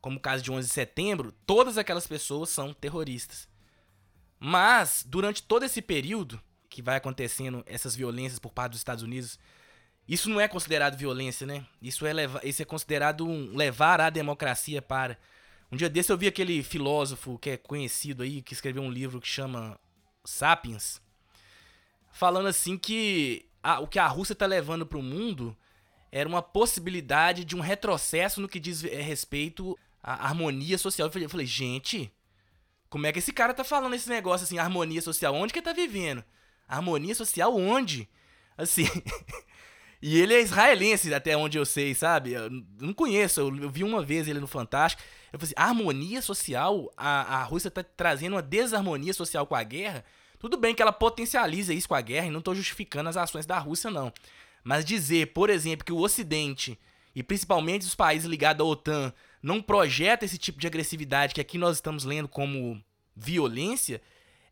como o caso de 11 de setembro, todas aquelas pessoas são terroristas. Mas, durante todo esse período que vai acontecendo essas violências por parte dos Estados Unidos, isso não é considerado violência, né? Isso é, leva, isso é considerado um levar a democracia para. Um dia desse eu vi aquele filósofo que é conhecido aí, que escreveu um livro que chama Sapiens, falando assim que a, o que a Rússia está levando para o mundo era uma possibilidade de um retrocesso no que diz eh, respeito à harmonia social. Eu falei, eu gente, como é que esse cara tá falando esse negócio assim, harmonia social? Onde que ele tá vivendo? Harmonia social onde? Assim, E ele é israelense, até onde eu sei, sabe? Eu não conheço, eu vi uma vez ele no Fantástico. Eu falei assim, harmonia social? A, a Rússia tá trazendo uma desarmonia social com a guerra? Tudo bem que ela potencializa isso com a guerra e não tô justificando as ações da Rússia, não. Mas dizer, por exemplo, que o Ocidente, e principalmente os países ligados à OTAN, não projeta esse tipo de agressividade que aqui nós estamos lendo como violência,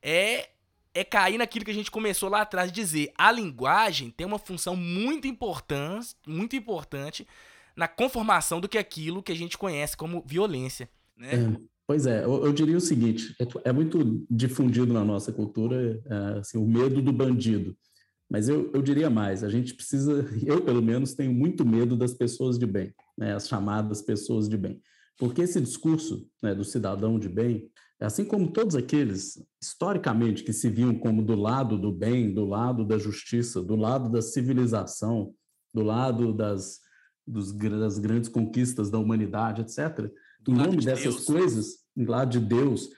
é é cair naquilo que a gente começou lá atrás de dizer. A linguagem tem uma função muito importante, muito importante na conformação do que aquilo que a gente conhece como violência. Né? É, pois é, eu, eu, diria o seguinte: é, é, muito difundido na nossa cultura é, assim, o medo do bandido. Mas eu, eu diria mais, a gente precisa, eu pelo menos tenho muito medo das pessoas de bem, né, as chamadas pessoas de bem. Porque esse discurso né, do cidadão de bem, Assim como todos aqueles, historicamente, que se viam como do lado do bem, do lado da justiça, do lado da civilização, do lado das, dos, das grandes conquistas da humanidade, etc., em nome de dessas Deus. coisas, lado de Deus,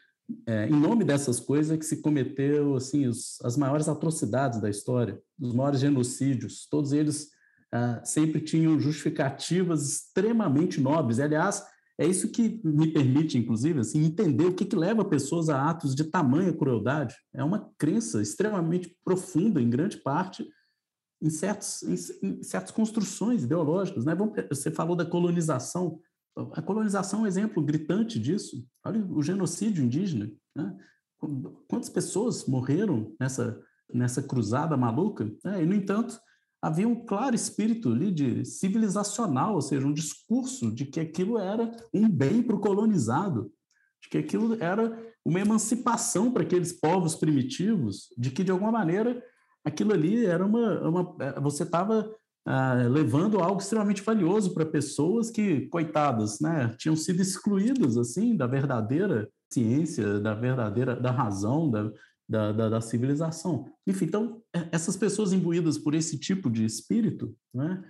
é, em nome dessas coisas é que se cometeu assim os, as maiores atrocidades da história, os maiores genocídios, todos eles ah, sempre tinham justificativas extremamente nobres. Aliás, é isso que me permite, inclusive, assim, entender o que, que leva pessoas a atos de tamanha crueldade. É uma crença extremamente profunda, em grande parte, em, certos, em, em certas construções ideológicas. Né? Você falou da colonização. A colonização é um exemplo gritante disso. Olha o genocídio indígena. Né? Quantas pessoas morreram nessa, nessa cruzada maluca? É, e, no entanto, havia um claro espírito ali de civilizacional, ou seja, um discurso de que aquilo era um bem para o colonizado, de que aquilo era uma emancipação para aqueles povos primitivos, de que de alguma maneira aquilo ali era uma, uma eh, você estava ah, levando algo extremamente valioso para pessoas que coitadas, né, tinham sido excluídas assim da verdadeira ciência, da verdadeira da razão, da, da, da, da, civilização. Enfim, então, é, essas pessoas imbuídas por esse tipo de espírito, né,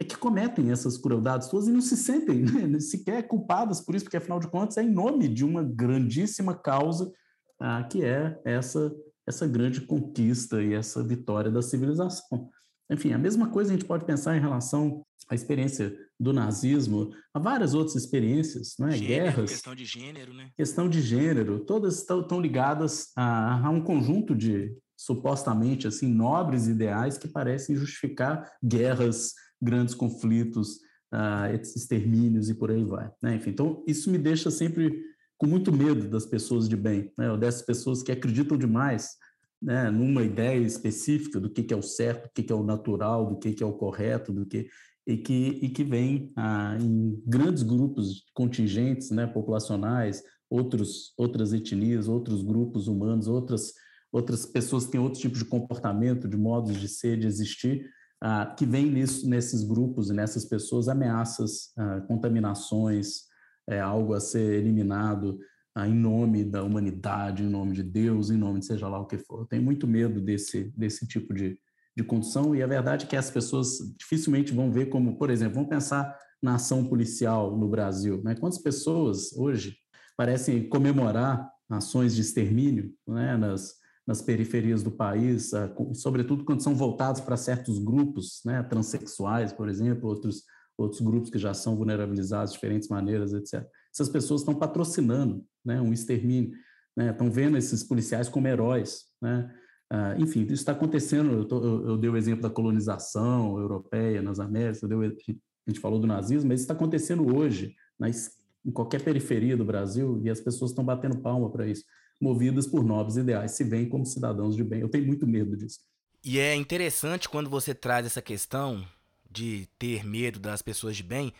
é que cometem essas crueldades todas e não se sentem né, sequer culpadas por isso, porque, afinal de contas, é em nome de uma grandíssima causa ah, que é essa, essa grande conquista e essa vitória da civilização. Enfim, a mesma coisa a gente pode pensar em relação à experiência do nazismo, há várias outras experiências, não é? Gênero, Guerras. Questão de gênero, né? Questão de gênero, todas estão ligadas a, a, um conjunto de supostamente assim nobres ideais que parecem justificar guerras, grandes conflitos, uh, extermínios e por aí vai. Né? Enfim, então isso me deixa sempre com muito medo das pessoas de bem, né? ou dessas pessoas que acreditam demais né, numa ideia específica do que, que é o certo, do que, que é o natural, do que, que é o correto, do que e que, e que vem ah, em grandes grupos contingentes né, populacionais, outros, outras etnias, outros grupos humanos, outras, outras pessoas que têm outros tipos de comportamento, de modos de ser, de existir, ah, que vem nisso, nesses grupos e nessas pessoas ameaças, ah, contaminações, é, algo a ser eliminado, ah, em nome da humanidade, em nome de Deus, em nome de seja lá o que for. Eu tenho muito medo desse, desse tipo de, de condução e a verdade é que as pessoas dificilmente vão ver como, por exemplo, vamos pensar na ação policial no Brasil. Né? Quantas pessoas hoje parecem comemorar ações de extermínio né? nas, nas periferias do país, ah, sobretudo quando são voltados para certos grupos, né? transexuais, por exemplo, outros, outros grupos que já são vulnerabilizados de diferentes maneiras, etc essas pessoas estão patrocinando né, um extermínio, né, estão vendo esses policiais como heróis. Né? Ah, enfim, isso está acontecendo. Eu, tô, eu, eu, dei o exemplo da colonização europeia nas Américas, deu, a gente falou do nazismo, mas isso está acontecendo hoje, nas, em qualquer periferia do Brasil, e as pessoas estão batendo palma para isso, movidas por nobres ideais, se veem como cidadãos de bem. Eu tenho muito medo disso. E é interessante quando você traz essa questão de ter medo das pessoas de bem,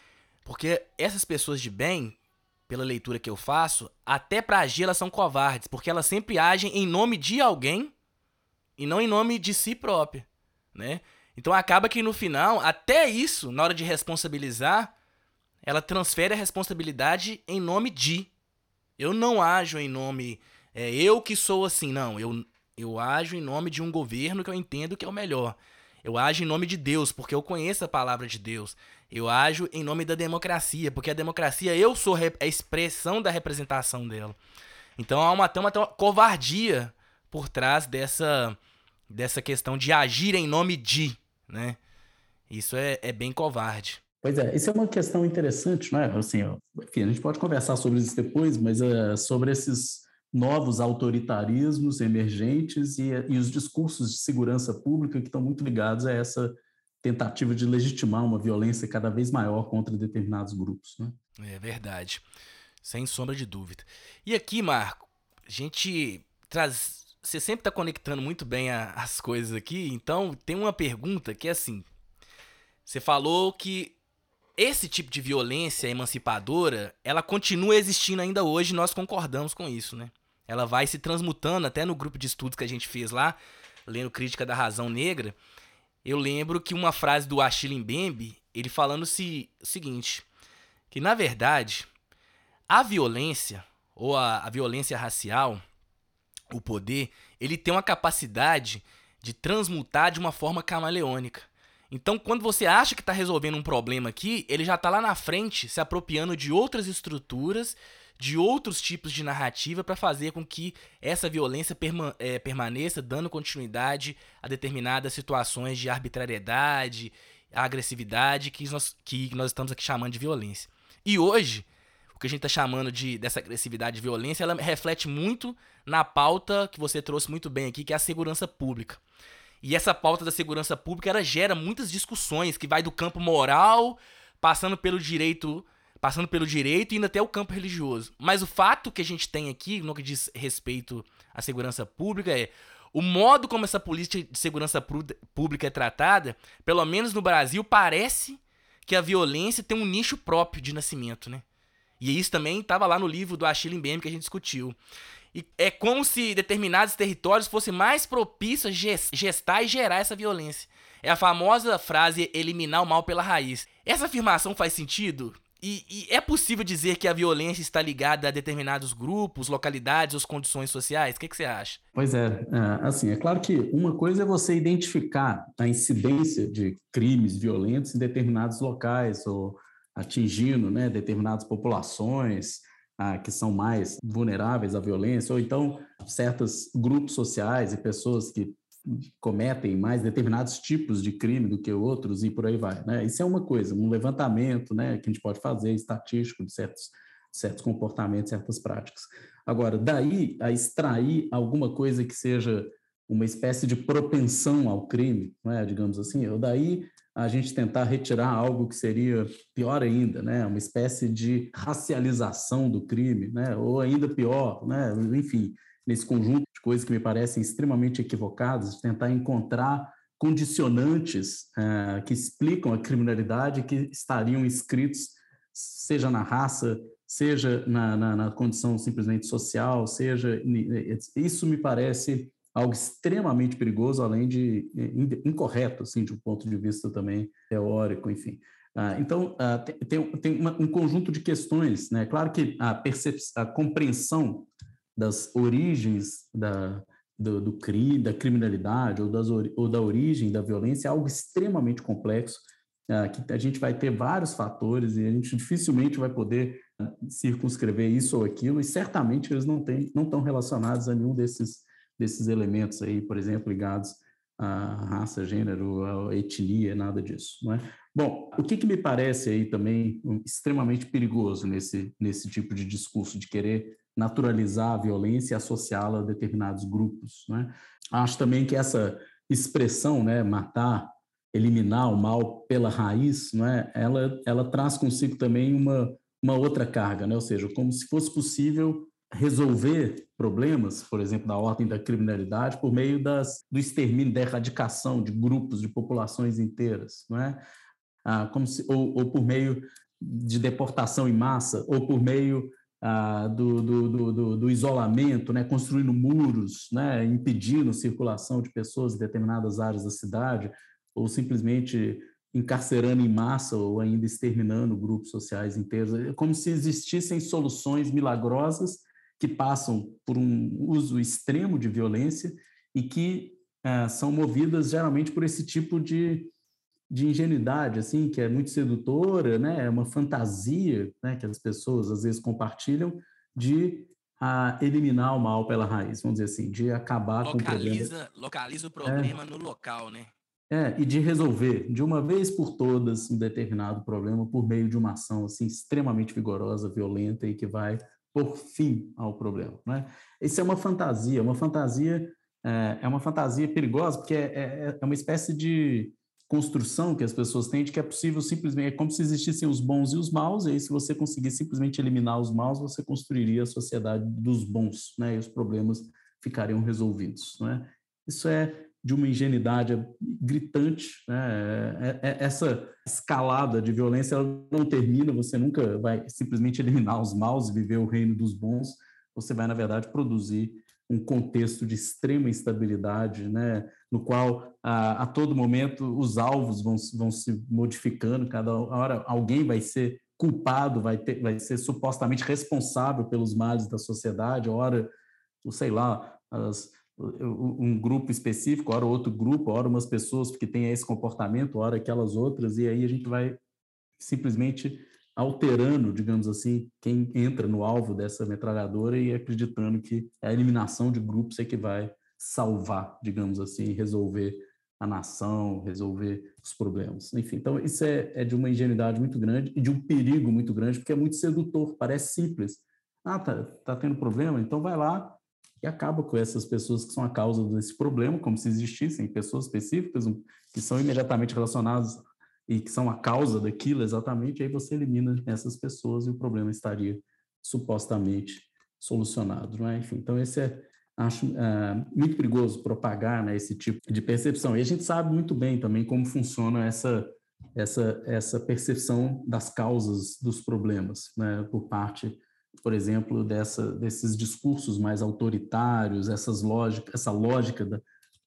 porque essas pessoas de bem pela leitura que eu faço, até pra agir elas são covardes, porque elas sempre agem em nome de alguém e não em nome de si própria, né? Então acaba que no final, até isso, na hora de responsabilizar, ela transfere a responsabilidade em nome de. Eu não ajo em nome. É eu que sou assim, não. Eu, eu ajo em nome de um governo que eu entendo que é o melhor. Eu ajo em nome de Deus, porque eu conheço a palavra de Deus. Eu ajo em nome da democracia, porque a democracia eu sou a expressão da representação dela. Então há uma, uma, uma covardia por trás dessa, dessa questão de agir em nome de, né? Isso é, é bem covarde. Pois é, isso é uma questão interessante, não é? Assim, enfim, a gente pode conversar sobre isso depois, mas uh, sobre esses novos autoritarismos emergentes e, e, os discursos de segurança pública que estão muito ligados a essa tentativa de legitimar uma violência cada vez maior contra determinados grupos. Né? É verdade, sem sombra de dúvida. E aqui, Marco, a gente traz. Você sempre está conectando muito bem a, as coisas aqui, então tem uma pergunta que é assim: você falou que esse tipo de violência emancipadora, ela continua existindo ainda hoje, nós concordamos com isso, né? Ela vai se transmutando, até no grupo de estudos que a gente fez lá, lendo Crítica da Razão Negra, eu lembro que uma frase do Achille Mbembe, ele falando -se, o seguinte, que na verdade, a violência, ou a, a violência racial, o poder, ele tem uma capacidade de transmutar de uma forma camaleônica. Então, quando você acha que está resolvendo um problema aqui, ele já está lá na frente se apropriando de outras estruturas, de outros tipos de narrativa para fazer com que essa violência perma é, permaneça, dando continuidade a determinadas situações de arbitrariedade, agressividade que nós, que nós estamos aqui chamando de violência. E hoje, o que a gente está chamando de dessa agressividade e violência, ela reflete muito na pauta que você trouxe muito bem aqui, que é a segurança pública. E essa pauta da segurança pública ela gera muitas discussões que vai do campo moral, passando pelo direito, passando pelo direito e indo até o campo religioso. Mas o fato que a gente tem aqui, no que diz respeito à segurança pública, é o modo como essa política de segurança pública é tratada, pelo menos no Brasil, parece que a violência tem um nicho próprio de nascimento, né? E isso também estava lá no livro do Achille Mbembe que a gente discutiu. E é como se determinados territórios fossem mais propícios a gestar e gerar essa violência. É a famosa frase eliminar o mal pela raiz. Essa afirmação faz sentido? E, e, é possível dizer que a violência está ligada a determinados grupos, localidades ou condições sociais? O que, que, você acha? Pois é, é, assim, é claro que uma coisa é você identificar a incidência de crimes violentos em determinados locais ou atingindo né, determinadas populações, ah, que são mais vulneráveis à violência, ou então certos grupos sociais e pessoas que cometem mais determinados tipos de crime do que outros e por aí vai. Né? Isso é uma coisa, um levantamento né, que a gente pode fazer, estatístico, de certos, certos comportamentos, certas práticas. Agora, daí a extrair alguma coisa que seja uma espécie de propensão ao crime, é, digamos assim, ou daí a gente tentar retirar algo que seria pior ainda, né? uma espécie de racialização do crime, né? ou ainda pior, né? enfim, nesse conjunto de coisas que me parecem extremamente equivocadas, tentar encontrar condicionantes uh, que explicam a criminalidade que estariam inscritos, seja na raça, seja na, na, na condição simplesmente social, seja. Isso me parece algo extremamente perigoso, além de incorreto, assim, de um ponto de vista também teórico, enfim. Ah, então, ah, tem, tem uma, um conjunto de questões, né? Claro que a, percepção, a compreensão das origens da, do, do crime, da criminalidade ou, das, ou da origem da violência é algo extremamente complexo, ah, que a gente vai ter vários fatores e a gente dificilmente vai poder circunscrever isso ou aquilo, e certamente eles não, têm, não estão relacionados a nenhum desses desses elementos aí, por exemplo, ligados à raça, gênero, à etnia, nada disso, não é? Bom, o que, que me parece aí também extremamente perigoso nesse, nesse tipo de discurso, de querer naturalizar a violência e associá-la a determinados grupos, né? Acho também que essa expressão, né, matar, eliminar o mal pela raiz, não é? Ela, ela traz consigo também uma, uma outra carga, né? Ou seja, como se fosse possível resolver problemas, por exemplo, da ordem da criminalidade, por meio das, do extermínio, da erradicação de grupos, de populações inteiras, não é? Ah, como se, ou, ou, por meio de deportação em massa, ou por meio ah, do, do, do, do, isolamento, né? construindo muros, né? impedindo circulação de pessoas em determinadas áreas da cidade, ou simplesmente encarcerando em massa ou ainda exterminando grupos sociais inteiros, é como se existissem soluções milagrosas que passam por um uso extremo de violência e que é, são movidas geralmente por esse tipo de, de ingenuidade, assim, que é muito sedutora, né? É uma fantasia, né? Que as pessoas às vezes compartilham de a eliminar o mal pela raiz, vamos dizer assim, de acabar localiza, com o problema. Localiza o problema é. no local, né? É, e de resolver de uma vez por todas um determinado problema por meio de uma ação assim extremamente vigorosa, violenta e que vai por fim ao problema. Né? Isso é uma fantasia, uma fantasia é, é uma fantasia perigosa porque é, é, é, uma espécie de construção que as pessoas têm de que é possível simplesmente é como se existissem os bons e os maus e aí se você conseguir simplesmente eliminar os maus você construiria a sociedade dos bons, né? E os problemas ficariam resolvidos, né? Isso é de uma ingenuidade gritante. Né? É, é, essa escalada de violência não termina, você nunca vai simplesmente eliminar os maus e viver o reino dos bons, você vai, na verdade, produzir um contexto de extrema instabilidade, né? no qual a, a todo momento os alvos vão, vão se modificando, cada hora alguém vai ser culpado, vai, ter, vai ser supostamente responsável pelos males da sociedade, ora, sei lá, as, um grupo específico, ora outro grupo, ora umas pessoas que têm esse comportamento, ora aquelas outras, e aí a gente vai simplesmente alterando, digamos assim, quem entra no alvo dessa metralhadora e acreditando que a eliminação de grupos é que vai salvar, digamos assim, resolver a nação, resolver os problemas. Enfim, então isso é, é de uma ingenuidade muito grande e de um perigo muito grande, porque é muito sedutor, parece simples. Ah, tá, tá tendo problema? Então vai lá, e acaba com essas pessoas que são a causa desse problema, como se existissem pessoas específicas que são imediatamente relacionadas e que são a causa daquilo exatamente, aí você elimina essas pessoas e o problema estaria supostamente solucionado, não é? Enfim, então esse é acho é, muito perigoso propagar né, esse tipo de percepção. E a gente sabe muito bem também como funciona essa essa essa percepção das causas dos problemas, né, por parte por exemplo, dessa, desses discursos mais autoritários, essas lógica, essa lógica da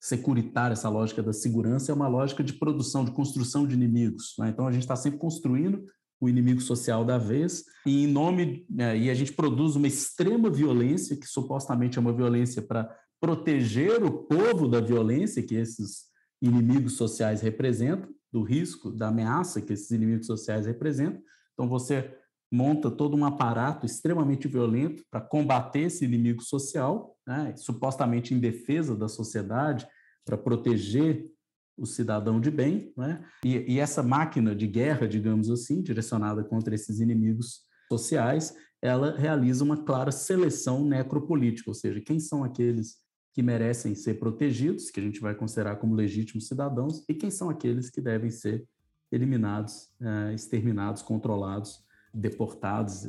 securitária, essa lógica da segurança é uma lógica de produção, de construção de inimigos. Né? Então a gente está sempre construindo o inimigo social da vez e em nome né, e a gente produz uma extrema violência que supostamente é uma violência para proteger o povo da violência que esses inimigos sociais representam, do risco, da ameaça que esses inimigos sociais representam. Então você monta todo um aparato extremamente violento para combater esse inimigo social, né, supostamente em defesa da sociedade, para proteger o cidadão de bem, né? E, e, essa máquina de guerra, digamos assim, direcionada contra esses inimigos sociais, ela realiza uma clara seleção necropolítica, ou seja, quem são aqueles que merecem ser protegidos, que a gente vai considerar como legítimos cidadãos, e quem são aqueles que devem ser eliminados, eh, exterminados, controlados deportados,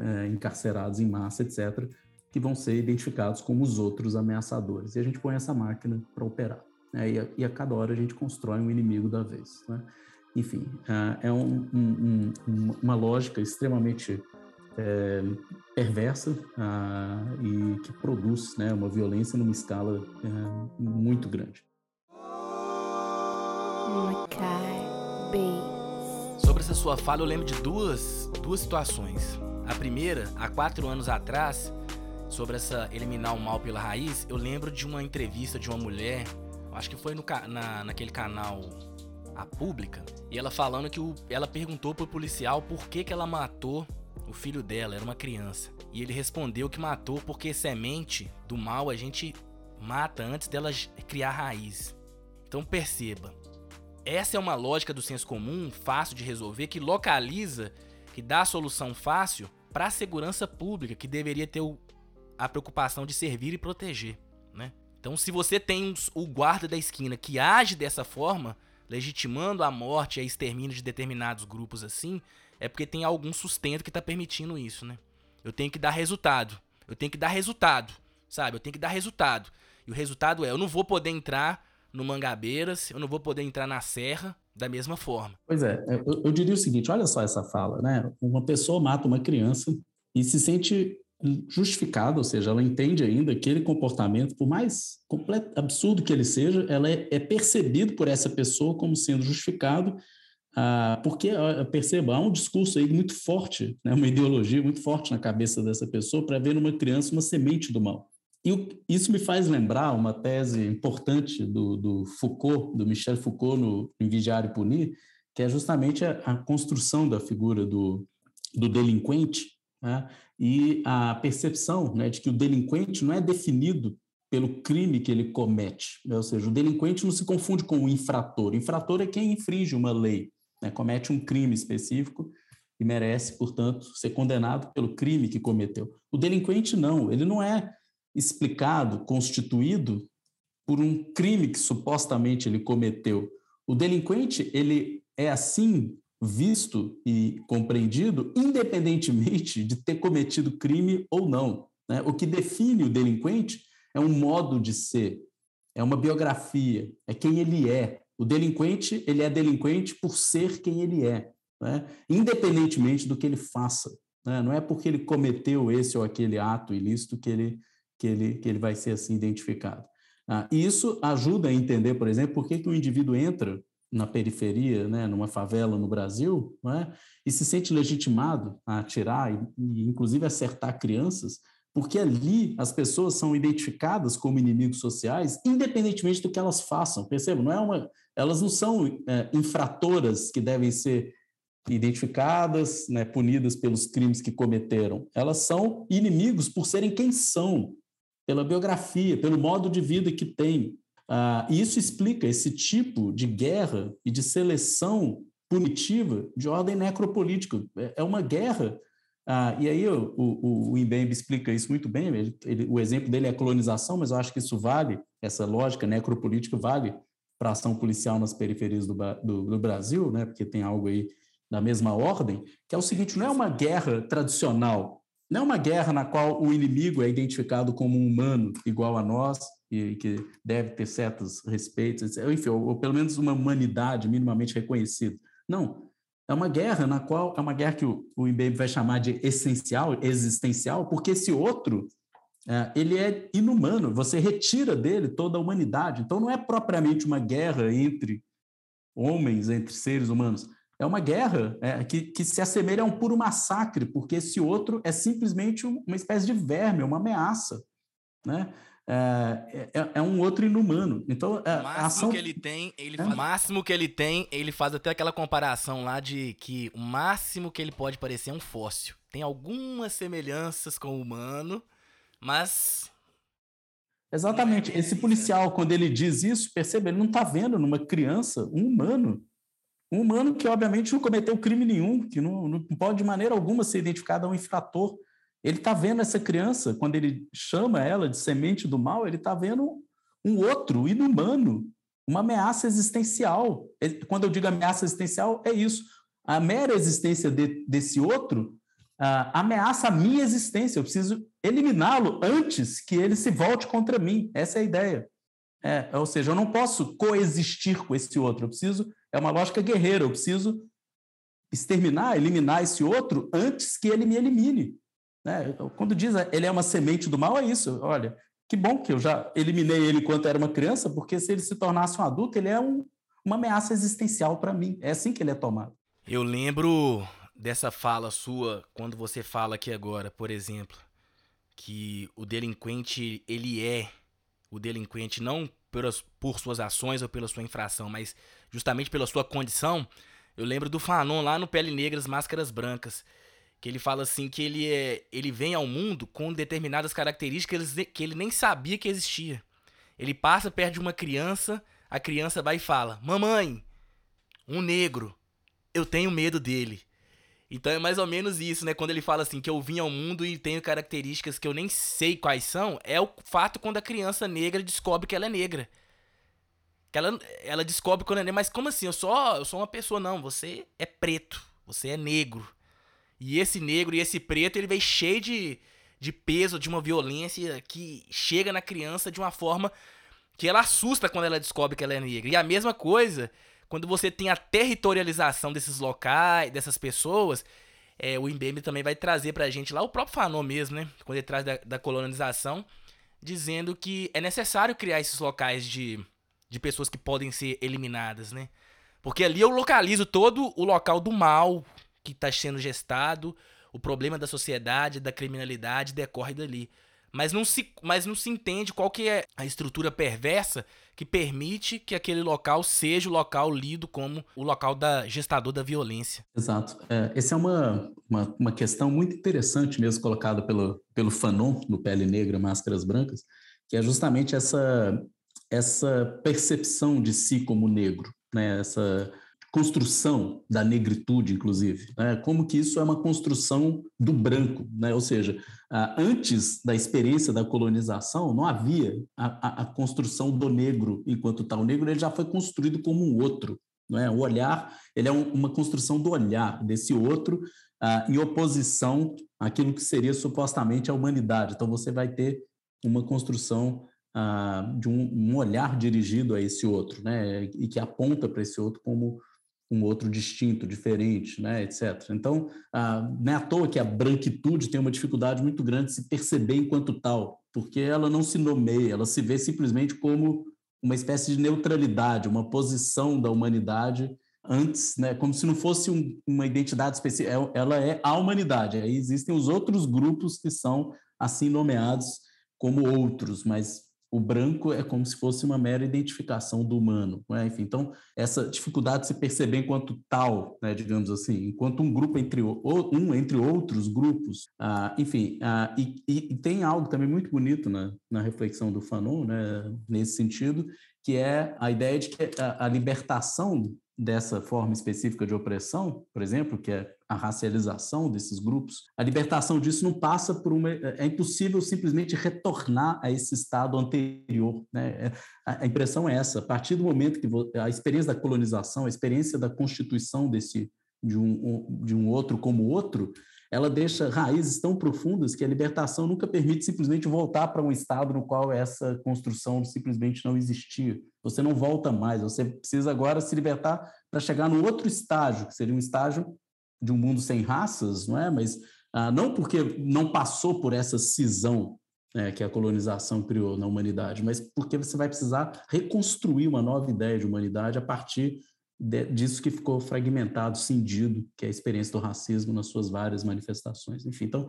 é, encarcerados em massa, etc., que vão ser identificados como os outros ameaçadores. E a gente põe essa máquina para operar. Né? E, a, e, a, cada hora a gente constrói um inimigo da vez. Né? Enfim, é, é um, um, um, uma lógica extremamente é, perversa uh, e que produz né, uma violência numa escala é, muito grande. Sobre essa sua fala, eu lembro de duas, duas situações. A primeira, há quatro anos atrás, sobre essa eliminar o mal pela raiz, eu lembro de uma entrevista de uma mulher, acho que foi no, na, naquele canal A Pública, e ela falando que o, ela perguntou pro policial por que, que ela matou o filho dela, era uma criança. E ele respondeu que matou porque semente do mal a gente mata antes dela criar raiz. Então perceba, essa é uma lógica do senso comum, fácil de resolver, que localiza, que dá a solução fácil para a segurança pública, que deveria ter o, a preocupação de servir e proteger, né? Então, se você tem o guarda da esquina que age dessa forma, legitimando a morte e a extermínio de determinados grupos assim, é porque tem algum sustento que está permitindo isso, né? Eu tenho que dar resultado. Eu tenho que dar resultado, sabe? Eu tenho que dar resultado. E o resultado é, eu não vou poder entrar no Mangabeiras, eu não vou poder entrar na Serra da mesma forma. Pois é, eu, eu diria o seguinte: olha só essa fala, né? Uma pessoa mata uma criança e se sente justificada, ou seja, ela entende ainda aquele comportamento, por mais completo, absurdo que ele seja, ela é, é percebido por essa pessoa como sendo justificado, ah, porque, perceba, há um discurso aí muito forte, né, uma ideologia muito forte na cabeça dessa pessoa para ver numa criança uma semente do mal. E isso me faz lembrar uma tese importante do, do Foucault, do Michel Foucault, no, em Vigiar e Punir, que é justamente a, a construção da figura do, do delinquente né? E a percepção né, de que o delinquente não é definido pelo crime que ele comete. Né? Ou seja, o delinquente não se confunde com o infrator. O infrator é quem infringe uma lei, né? comete um crime específico e merece, portanto, ser condenado pelo crime que cometeu. O delinquente não, ele não é explicado, constituído por um crime que supostamente ele cometeu. O delinquente, ele é assim visto e compreendido independentemente de ter cometido crime ou não. Né? O que define o delinquente é um modo de ser, é uma biografia, é quem ele é. O delinquente, ele é delinquente por ser quem ele é, né? independentemente do que ele faça. Né? Não é porque ele cometeu esse ou aquele ato ilícito que ele, que ele, que ele vai ser assim identificado. Ah, e isso ajuda a entender, por exemplo, por que, que o indivíduo entra na periferia, né, numa favela no Brasil, né, e se sente legitimado a atirar e, e, inclusive, acertar crianças, porque ali as pessoas são identificadas como inimigos sociais, independentemente do que elas façam. Percebam, não é uma, elas não são é, infratoras que devem ser identificadas, né, punidas pelos crimes que cometeram. Elas são inimigos por serem quem são, pela biografia, pelo modo de vida que têm. Ah, e isso explica esse tipo de guerra e de seleção punitiva de ordem necropolítica. É, é uma guerra ah, e aí o, o, o explica isso muito bem, ele, ele, o exemplo dele é a colonização, mas eu acho que isso vale, essa lógica necropolítica vale para ação policial nas periferias do, do, do, Brasil, né, porque tem algo aí da mesma ordem, que é o seguinte, não é uma guerra tradicional, não é uma guerra na qual o inimigo é identificado como um humano igual a nós, e que deve ter certos respeitos, enfim, ou, ou pelo menos uma humanidade minimamente reconhecida. Não, é uma guerra na qual é uma guerra que o, o vai chamar de essencial, existencial, porque esse outro é, ele é inumano. Você retira dele toda a humanidade. Então não é propriamente uma guerra entre homens, entre seres humanos. É uma guerra é, que, que se assemelha a um puro massacre, porque esse outro é simplesmente uma espécie de verme, uma ameaça. Né? É, é, é, um outro inumano. Então, é, o máximo ação... que ele tem, ele é. o máximo que ele tem, ele faz até aquela comparação lá de que o máximo que ele pode parecer é um fóssil. Tem algumas semelhanças com o humano, mas Exatamente. Esse policial, quando ele diz isso, percebe, ele não está vendo numa criança um humano. Um humano que, obviamente, não cometeu crime nenhum, que não, não pode de maneira alguma ser identificado a um infrator. Ele está vendo essa criança, quando ele chama ela de semente do mal, ele está vendo um outro, inumano, uma ameaça existencial. Quando eu digo ameaça existencial, é isso. A mera existência de, desse outro uh, ameaça a minha existência. Eu preciso eliminá-lo antes que ele se volte contra mim. Essa é a ideia. É, ou seja, eu não posso coexistir com esse outro. Eu preciso. É uma lógica guerreira. Eu preciso exterminar, eliminar esse outro antes que ele me elimine. Né? Quando diz ele é uma semente do mal, é isso. Olha, que bom que eu já eliminei ele enquanto era uma criança, porque se ele se tornasse um adulto, ele é um, uma ameaça existencial para mim. É assim que ele é tomado. Eu lembro dessa fala sua quando você fala aqui agora, por exemplo, que o delinquente ele é o delinquente não por suas ações ou pela sua infração, mas justamente pela sua condição. Eu lembro do Fanon lá no Pele Negras, Máscaras Brancas, que ele fala assim que ele é, ele vem ao mundo com determinadas características que ele nem sabia que existia. Ele passa perto de uma criança, a criança vai e fala: "Mamãe, um negro, eu tenho medo dele". Então é mais ou menos isso, né? Quando ele fala assim que eu vim ao mundo e tenho características que eu nem sei quais são, é o fato quando a criança negra descobre que ela é negra. Que ela, ela descobre quando é negra, mas como assim? Eu sou, eu sou uma pessoa não, você é preto, você é negro. E esse negro e esse preto, ele vem cheio de, de peso, de uma violência que chega na criança de uma forma que ela assusta quando ela descobre que ela é negra. E a mesma coisa quando você tem a territorialização desses locais, dessas pessoas. É, o Mbembe também vai trazer pra gente lá o próprio Fanon mesmo, né? Quando ele traz da, da colonização, dizendo que é necessário criar esses locais de, de pessoas que podem ser eliminadas, né? Porque ali eu localizo todo o local do mal, que está sendo gestado, o problema da sociedade, da criminalidade decorre dali. Mas não se, mas não se entende qual que é a estrutura perversa que permite que aquele local seja o local lido como o local da gestador da violência. Exato. É, essa é uma, uma, uma, questão muito interessante mesmo colocada pelo, pelo Fanon, no Pele Negra, Máscaras Brancas, que é justamente essa, essa percepção de si como negro, né? essa construção da negritude, inclusive. Né? Como que isso é uma construção do branco, né? ou seja, antes da experiência da colonização, não havia a, a, a construção do negro enquanto tal. O negro ele já foi construído como um outro. Não é? O olhar ele é um, uma construção do olhar desse outro uh, em oposição àquilo que seria supostamente a humanidade. Então, você vai ter uma construção uh, de um, um, olhar dirigido a esse outro, né? e que aponta para esse outro como um outro distinto, diferente, né, etc. Então, ah, não é à toa que a branquitude tem uma dificuldade muito grande de se perceber enquanto tal, porque ela não se nomeia, ela se vê simplesmente como uma espécie de neutralidade, uma posição da humanidade antes, né, como se não fosse um, uma identidade específica, é, ela é a humanidade. Aí existem os outros grupos que são assim nomeados como outros, mas o branco é como se fosse uma mera identificação do humano. Né? Enfim, então, essa dificuldade de se perceber enquanto tal, né, digamos assim, enquanto um grupo entre um entre outros grupos, ah, enfim, ah, e, e, tem algo também muito bonito na, na reflexão do Fanon, né, nesse sentido, que é a ideia de que a, a libertação dessa forma específica de opressão, por exemplo, que é a racialização desses grupos, a libertação disso não passa por uma. É impossível simplesmente retornar a esse estado anterior. Né? É, a impressão é essa: a partir do momento que a experiência da colonização, a experiência da constituição desse, de, um, de um outro como outro, ela deixa raízes tão profundas que a libertação nunca permite simplesmente voltar para um estado no qual essa construção simplesmente não existia. Você não volta mais, você precisa agora se libertar para chegar no outro estágio, que seria um estágio de um mundo sem raças, não é? Mas ah, não porque não passou por essa cisão né, que a colonização criou na humanidade, mas porque você vai precisar reconstruir uma nova ideia de humanidade a partir de, disso que ficou fragmentado, cindido, que é a experiência do racismo nas suas várias manifestações. Enfim, então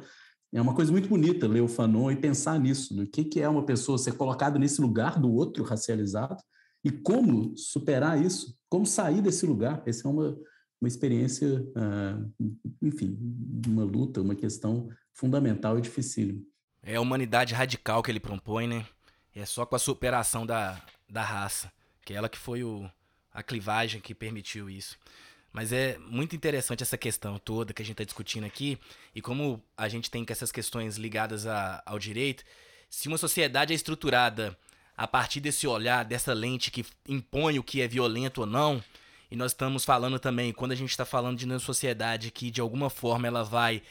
é uma coisa muito bonita ler o Fanon e pensar nisso, no que, que é uma pessoa ser colocada nesse lugar do outro racializado e como superar isso, como sair desse lugar. Essa é uma, uma experiência, uh, enfim, uma luta, uma questão fundamental e dificílima. É a humanidade radical que ele propõe, né? É só com a superação da, da raça, que é ela que foi o, a clivagem que permitiu isso. Mas é muito interessante essa questão toda que a gente está discutindo aqui e como a gente tem essas questões ligadas a, ao direito. Se uma sociedade é estruturada a partir desse olhar, dessa lente que impõe o que é violento ou não, e nós estamos falando também, quando a gente está falando de uma sociedade que de alguma forma ela vai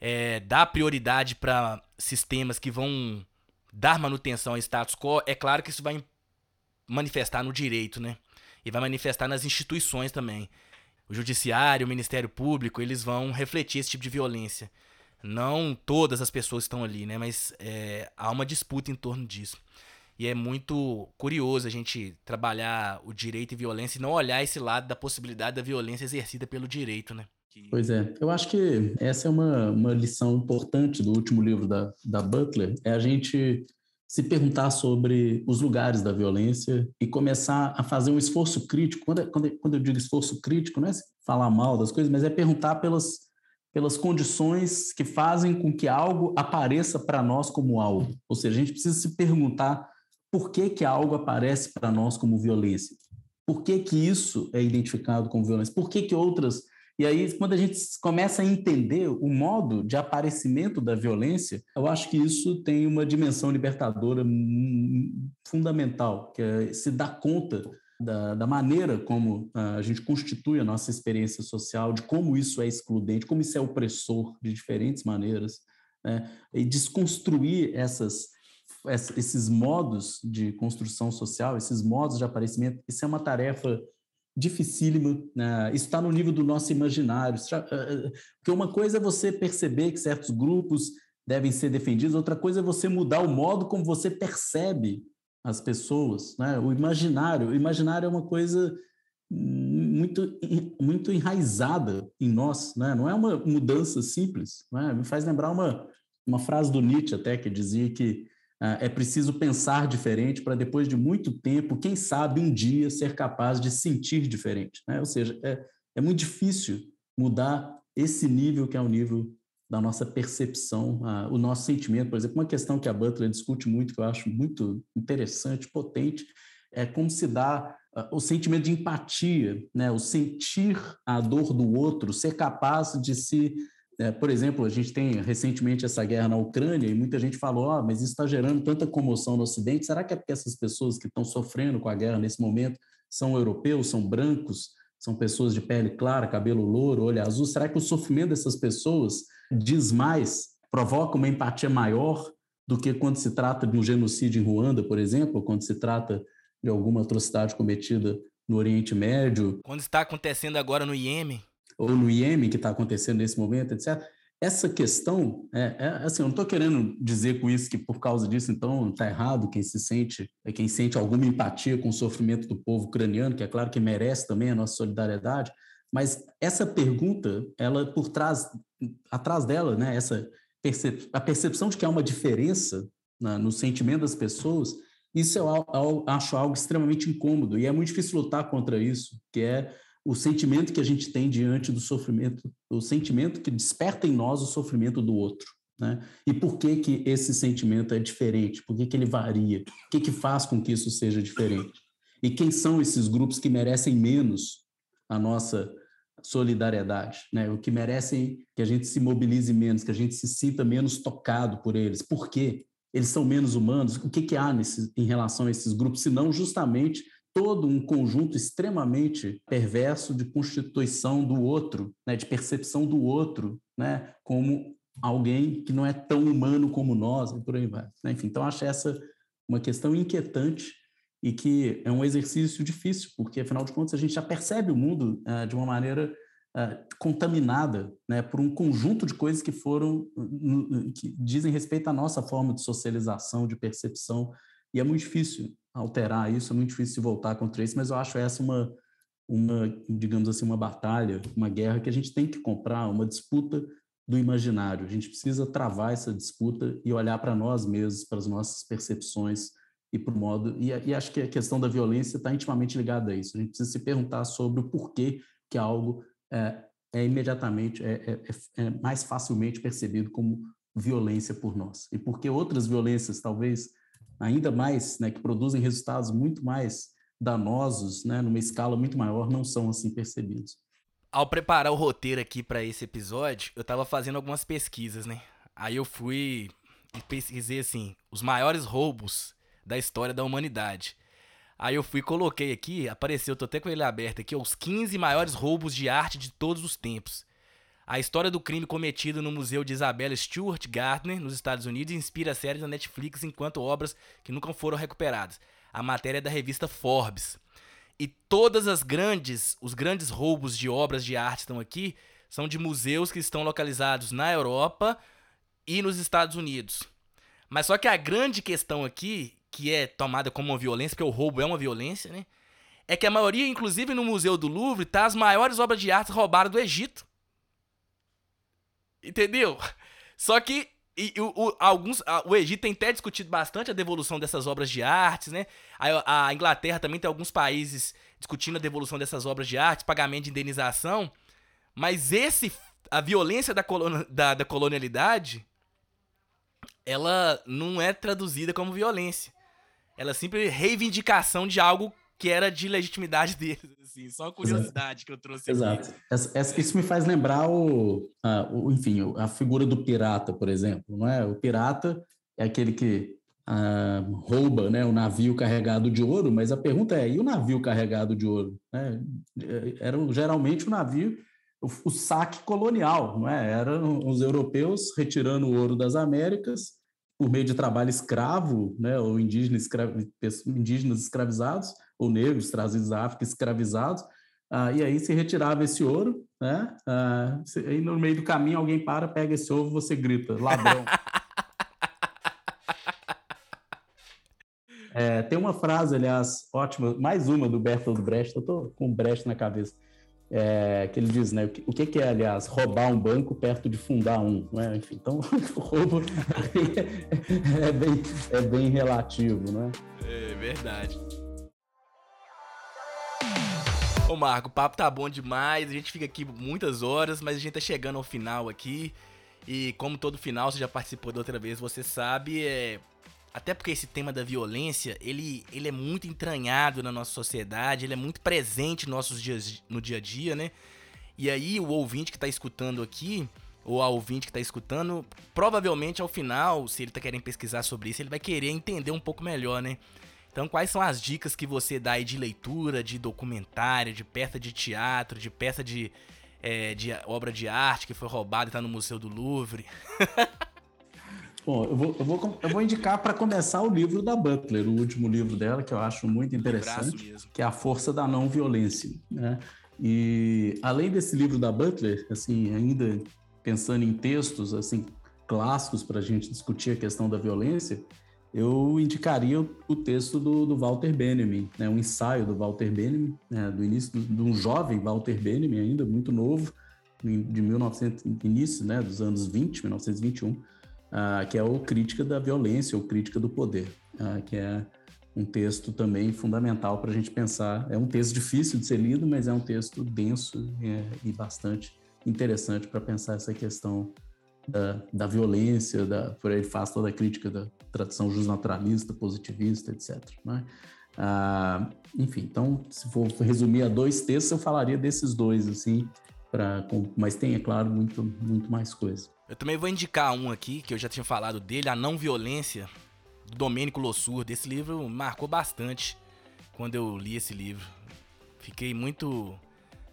é, dar prioridade para sistemas que vão dar manutenção ao status quo, é claro que isso vai manifestar no direito, né? e vai manifestar nas instituições também. O judiciário, o Ministério Público, eles vão refletir esse tipo de violência. Não todas as pessoas estão ali, né? Mas é, há uma disputa em torno disso. E é muito curioso a gente trabalhar o direito e violência e não olhar esse lado da possibilidade da violência exercida pelo direito, né? Pois é, eu acho que essa é uma, uma lição importante do último livro da, da Butler, é a gente se perguntar sobre os lugares da violência e começar a fazer um esforço crítico. Quando, quando, quando eu digo esforço crítico, não é falar mal das coisas, mas é perguntar pelas, pelas condições que fazem com que algo apareça para nós como algo. Ou seja, a gente precisa se perguntar por que, que algo aparece para nós como violência. Por que, que isso é identificado como violência? Por que, que outras e aí, quando a gente começa a entender o modo de aparecimento da violência, eu acho que isso tem uma dimensão libertadora fundamental, que é se dar conta da, da, maneira como a gente constitui a nossa experiência social, de como isso é excludente, como isso é opressor de diferentes maneiras, né? e desconstruir essas, esses modos de construção social, esses modos de aparecimento, isso é uma tarefa dificílimo, né? está no nível do nosso imaginário. Eh, eh, porque uma coisa é você perceber que certos grupos devem ser defendidos, outra coisa é você mudar o modo como você percebe as pessoas, né? O imaginário, o imaginário é uma coisa muito muito enraizada em nós, né? Não é uma mudança simples, né? Me faz lembrar uma uma frase do Nietzsche até que dizia que é preciso pensar diferente para depois de muito tempo, quem sabe um dia ser capaz de sentir diferente. Né? Ou seja, é, é muito difícil mudar esse nível que é o nível da nossa percepção, a, o nosso sentimento. Por exemplo, uma questão que a Butler discute muito, que eu acho muito interessante, potente, é como se dá uh, o sentimento de empatia, né? o sentir a dor do outro, ser capaz de se. É, por exemplo, a gente tem recentemente essa guerra na Ucrânia e muita gente falou: ah, mas isso está gerando tanta comoção no Ocidente. Será que é porque essas pessoas que estão sofrendo com a guerra nesse momento são europeus, são brancos, são pessoas de pele clara, cabelo louro, olho azul? Será que o sofrimento dessas pessoas diz mais, provoca uma empatia maior do que quando se trata de um genocídio em Ruanda, por exemplo, ou quando se trata de alguma atrocidade cometida no Oriente Médio. Quando está acontecendo agora no Iêmen. Ou no Iêmen, que está acontecendo nesse momento, etc. Essa questão, é, é assim, eu não estou querendo dizer com isso que por causa disso, então, está errado quem se sente, quem sente alguma empatia com o sofrimento do povo ucraniano, que é claro que merece também a nossa solidariedade, mas essa pergunta, ela por trás, atrás dela, né, essa percep a percepção de que há uma diferença na, no sentimento das pessoas, isso eu, eu acho algo extremamente incômodo e é muito difícil lutar contra isso, que é o sentimento que a gente tem diante do sofrimento, o sentimento que desperta em nós o sofrimento do outro. Né? E por que, que esse sentimento é diferente? Por que, que ele varia? O que, que faz com que isso seja diferente? E quem são esses grupos que merecem menos a nossa solidariedade, né? O que merecem que a gente se mobilize menos, que a gente se sinta menos tocado por eles. Por quê? eles são menos humanos? O que, que há nesse, em relação a esses grupos, se não justamente todo um conjunto extremamente perverso de constituição do outro, né, de percepção do outro, né, como alguém que não é tão humano como nós, e por aí vai. Né? Enfim, então acho essa uma questão inquietante e que é um exercício difícil, porque afinal de contas a gente já percebe o mundo uh, de uma maneira uh, contaminada né, por um conjunto de coisas que foram, que dizem respeito à nossa forma de socialização, de percepção, e é muito difícil alterar isso, é muito difícil voltar contra isso, mas eu acho essa uma, uma, digamos assim, uma batalha, uma guerra que a gente tem que comprar, uma disputa do imaginário. A gente precisa travar essa disputa e olhar para nós mesmos, para as nossas percepções e para o modo. E, e, acho que a questão da violência está intimamente ligada a isso. A gente precisa se perguntar sobre o porquê que algo é, é imediatamente, é, é, é, é, mais facilmente percebido como violência por nós. E porque outras violências, talvez ainda mais, né, que produzem resultados muito mais danosos, né, numa escala muito maior, não são assim percebidos. Ao preparar o roteiro aqui para esse episódio, eu estava fazendo algumas pesquisas, né? Aí eu fui e pesquisei assim, os maiores roubos da história da humanidade. Aí eu fui coloquei aqui, apareceu, tô até com ele aberto aqui, os 15 maiores roubos de arte de todos os tempos. A história do crime cometido no Museu de Isabella Stewart Gardner, nos Estados Unidos, inspira séries da Netflix enquanto obras que nunca foram recuperadas. A matéria é da revista Forbes. E todas as grandes, os grandes roubos de obras de arte estão aqui, são de museus que estão localizados na Europa e nos Estados Unidos. Mas só que a grande questão aqui que é tomada como uma violência, porque o roubo é uma violência, né? É que a maioria, inclusive no Museu do Louvre, tá as maiores obras de arte roubadas do Egito. Entendeu? Só que e, o, o, alguns, a, o Egito tem até discutido bastante a devolução dessas obras de arte, né? A, a, Inglaterra também tem alguns países discutindo a devolução dessas obras de arte, pagamento de indenização. Mas esse, a violência da, da, da colonialidade, ela não é traduzida como violência. Ela é sempre reivindicação de algo que era de legitimidade deles, assim, só curiosidade Exato. que eu trouxe Exato. Isso me faz lembrar o, a, o, enfim, a figura do pirata, por exemplo, não é? O pirata é aquele que ah, rouba, né, o navio carregado de ouro, mas a pergunta é, e o navio carregado de ouro? É, era geralmente o navio, o, o saque colonial, não é? Eram os europeus retirando o ouro das Américas por meio de trabalho escravo, né, ou indígenas, escravi, indígenas escravizados, ou negros trazidos da África escravizados, ah, e aí se retirava esse ouro, né, ah, aí no meio do caminho alguém para, pega esse ovo, você grita, ladrão. é, tem uma frase, aliás, ótima, mais uma do Bertolt Brecht, eu estou com Brecht na cabeça, é, que ele diz, né? O que, que, é, aliás, roubar um banco perto de fundar um, né? Enfim, então o roubo é bem, é bem relativo, né? É verdade. Ô Marco, o papo tá bom demais, a gente fica aqui muitas horas, mas a gente tá chegando ao final aqui. E como todo final, você já participou da outra vez, você sabe, é... até porque esse tema da violência, ele, ele é muito entranhado na nossa sociedade, ele é muito presente nos nossos dias, no dia a dia, né? E aí o ouvinte que tá escutando aqui, ou a ouvinte que tá escutando, provavelmente ao final, se ele tá querendo pesquisar sobre isso, ele vai querer entender um pouco melhor, né? Então, quais são as dicas que você dá aí de leitura, de documentário, de peça de teatro, de peça de, é, de obra de arte que foi roubada e tá no Museu do Louvre? Bom, eu vou, eu vou, eu vou indicar para começar o livro da Butler, o último livro dela, que eu acho muito interessante, que é A Força da Não Violência. Né? E além desse livro da Butler, assim, ainda pensando em textos assim clássicos para a gente discutir a questão da violência, eu indicaria o texto do, do Walter Benjamin, né, um ensaio do Walter Benjamin, né, do início de um jovem Walter Benjamin ainda muito novo, de 1900 início, né, dos anos 20, 1921, uh, que é o Crítica da Violência ou Crítica do Poder, uh, que é um texto também fundamental para a gente pensar. É um texto difícil de ser lido, mas é um texto denso é, e bastante interessante para pensar essa questão da, da violência, da, por aí faz toda a crítica da tradição justnaturalista, positivista, etc. Né? Ah, enfim, então, se for resumir a dois textos, eu falaria desses dois, assim, mas tem, é claro, muito, muito mais coisa. Eu também vou indicar um aqui, que eu já tinha falado dele, A Não Violência, do Domênico Lossurdo. Esse livro marcou bastante quando eu li esse livro. Fiquei muito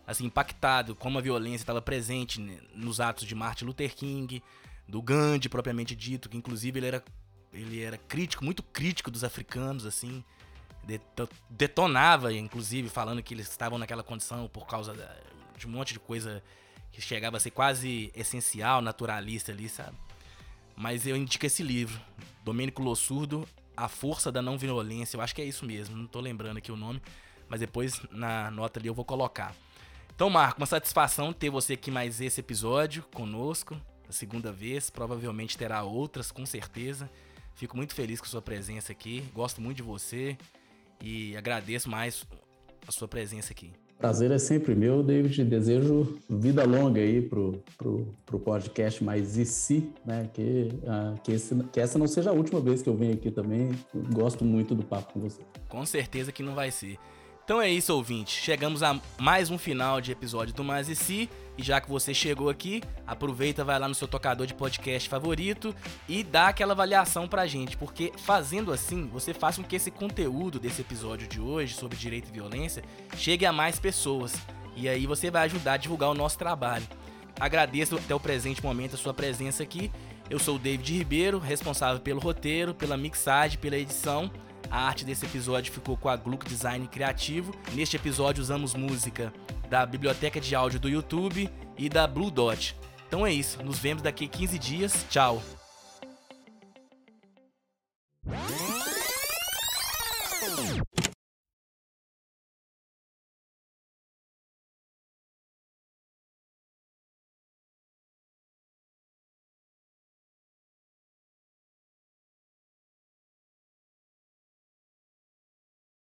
assim, impactado como a violência estava presente nos atos de Martin Luther King, do Gandhi propriamente dito, que inclusive ele era, ele era crítico, muito crítico dos africanos, assim, detonava, inclusive, falando que eles estavam naquela condição por causa de um monte de coisa que chegava a ser quase essencial, naturalista ali, sabe? Mas eu indico esse livro, Domênico Lossurdo, A Força da Não Violência, eu acho que é isso mesmo, não tô lembrando aqui o nome, mas depois na nota ali eu vou colocar. Então, Marco, uma satisfação ter você aqui mais esse episódio conosco, a segunda vez. Provavelmente terá outras, com certeza. Fico muito feliz com a sua presença aqui. Gosto muito de você e agradeço mais a sua presença aqui. Prazer é sempre meu, David. Desejo vida longa aí pro, pro, pro podcast mais e se, né? Que, uh, que, esse, que essa não seja a última vez que eu venho aqui também. Gosto muito do papo com você. Com certeza que não vai ser. Então é isso, ouvinte. Chegamos a mais um final de episódio do Mais e Si. E já que você chegou aqui, aproveita, vai lá no seu tocador de podcast favorito e dá aquela avaliação pra gente, porque fazendo assim, você faz com que esse conteúdo desse episódio de hoje sobre direito e violência chegue a mais pessoas. E aí você vai ajudar a divulgar o nosso trabalho. Agradeço até o presente momento a sua presença aqui. Eu sou o David Ribeiro, responsável pelo roteiro, pela mixagem, pela edição. A arte desse episódio ficou com a Gluck Design Criativo. Neste episódio usamos música da biblioteca de áudio do YouTube e da Blue Dot. Então é isso, nos vemos daqui 15 dias. Tchau.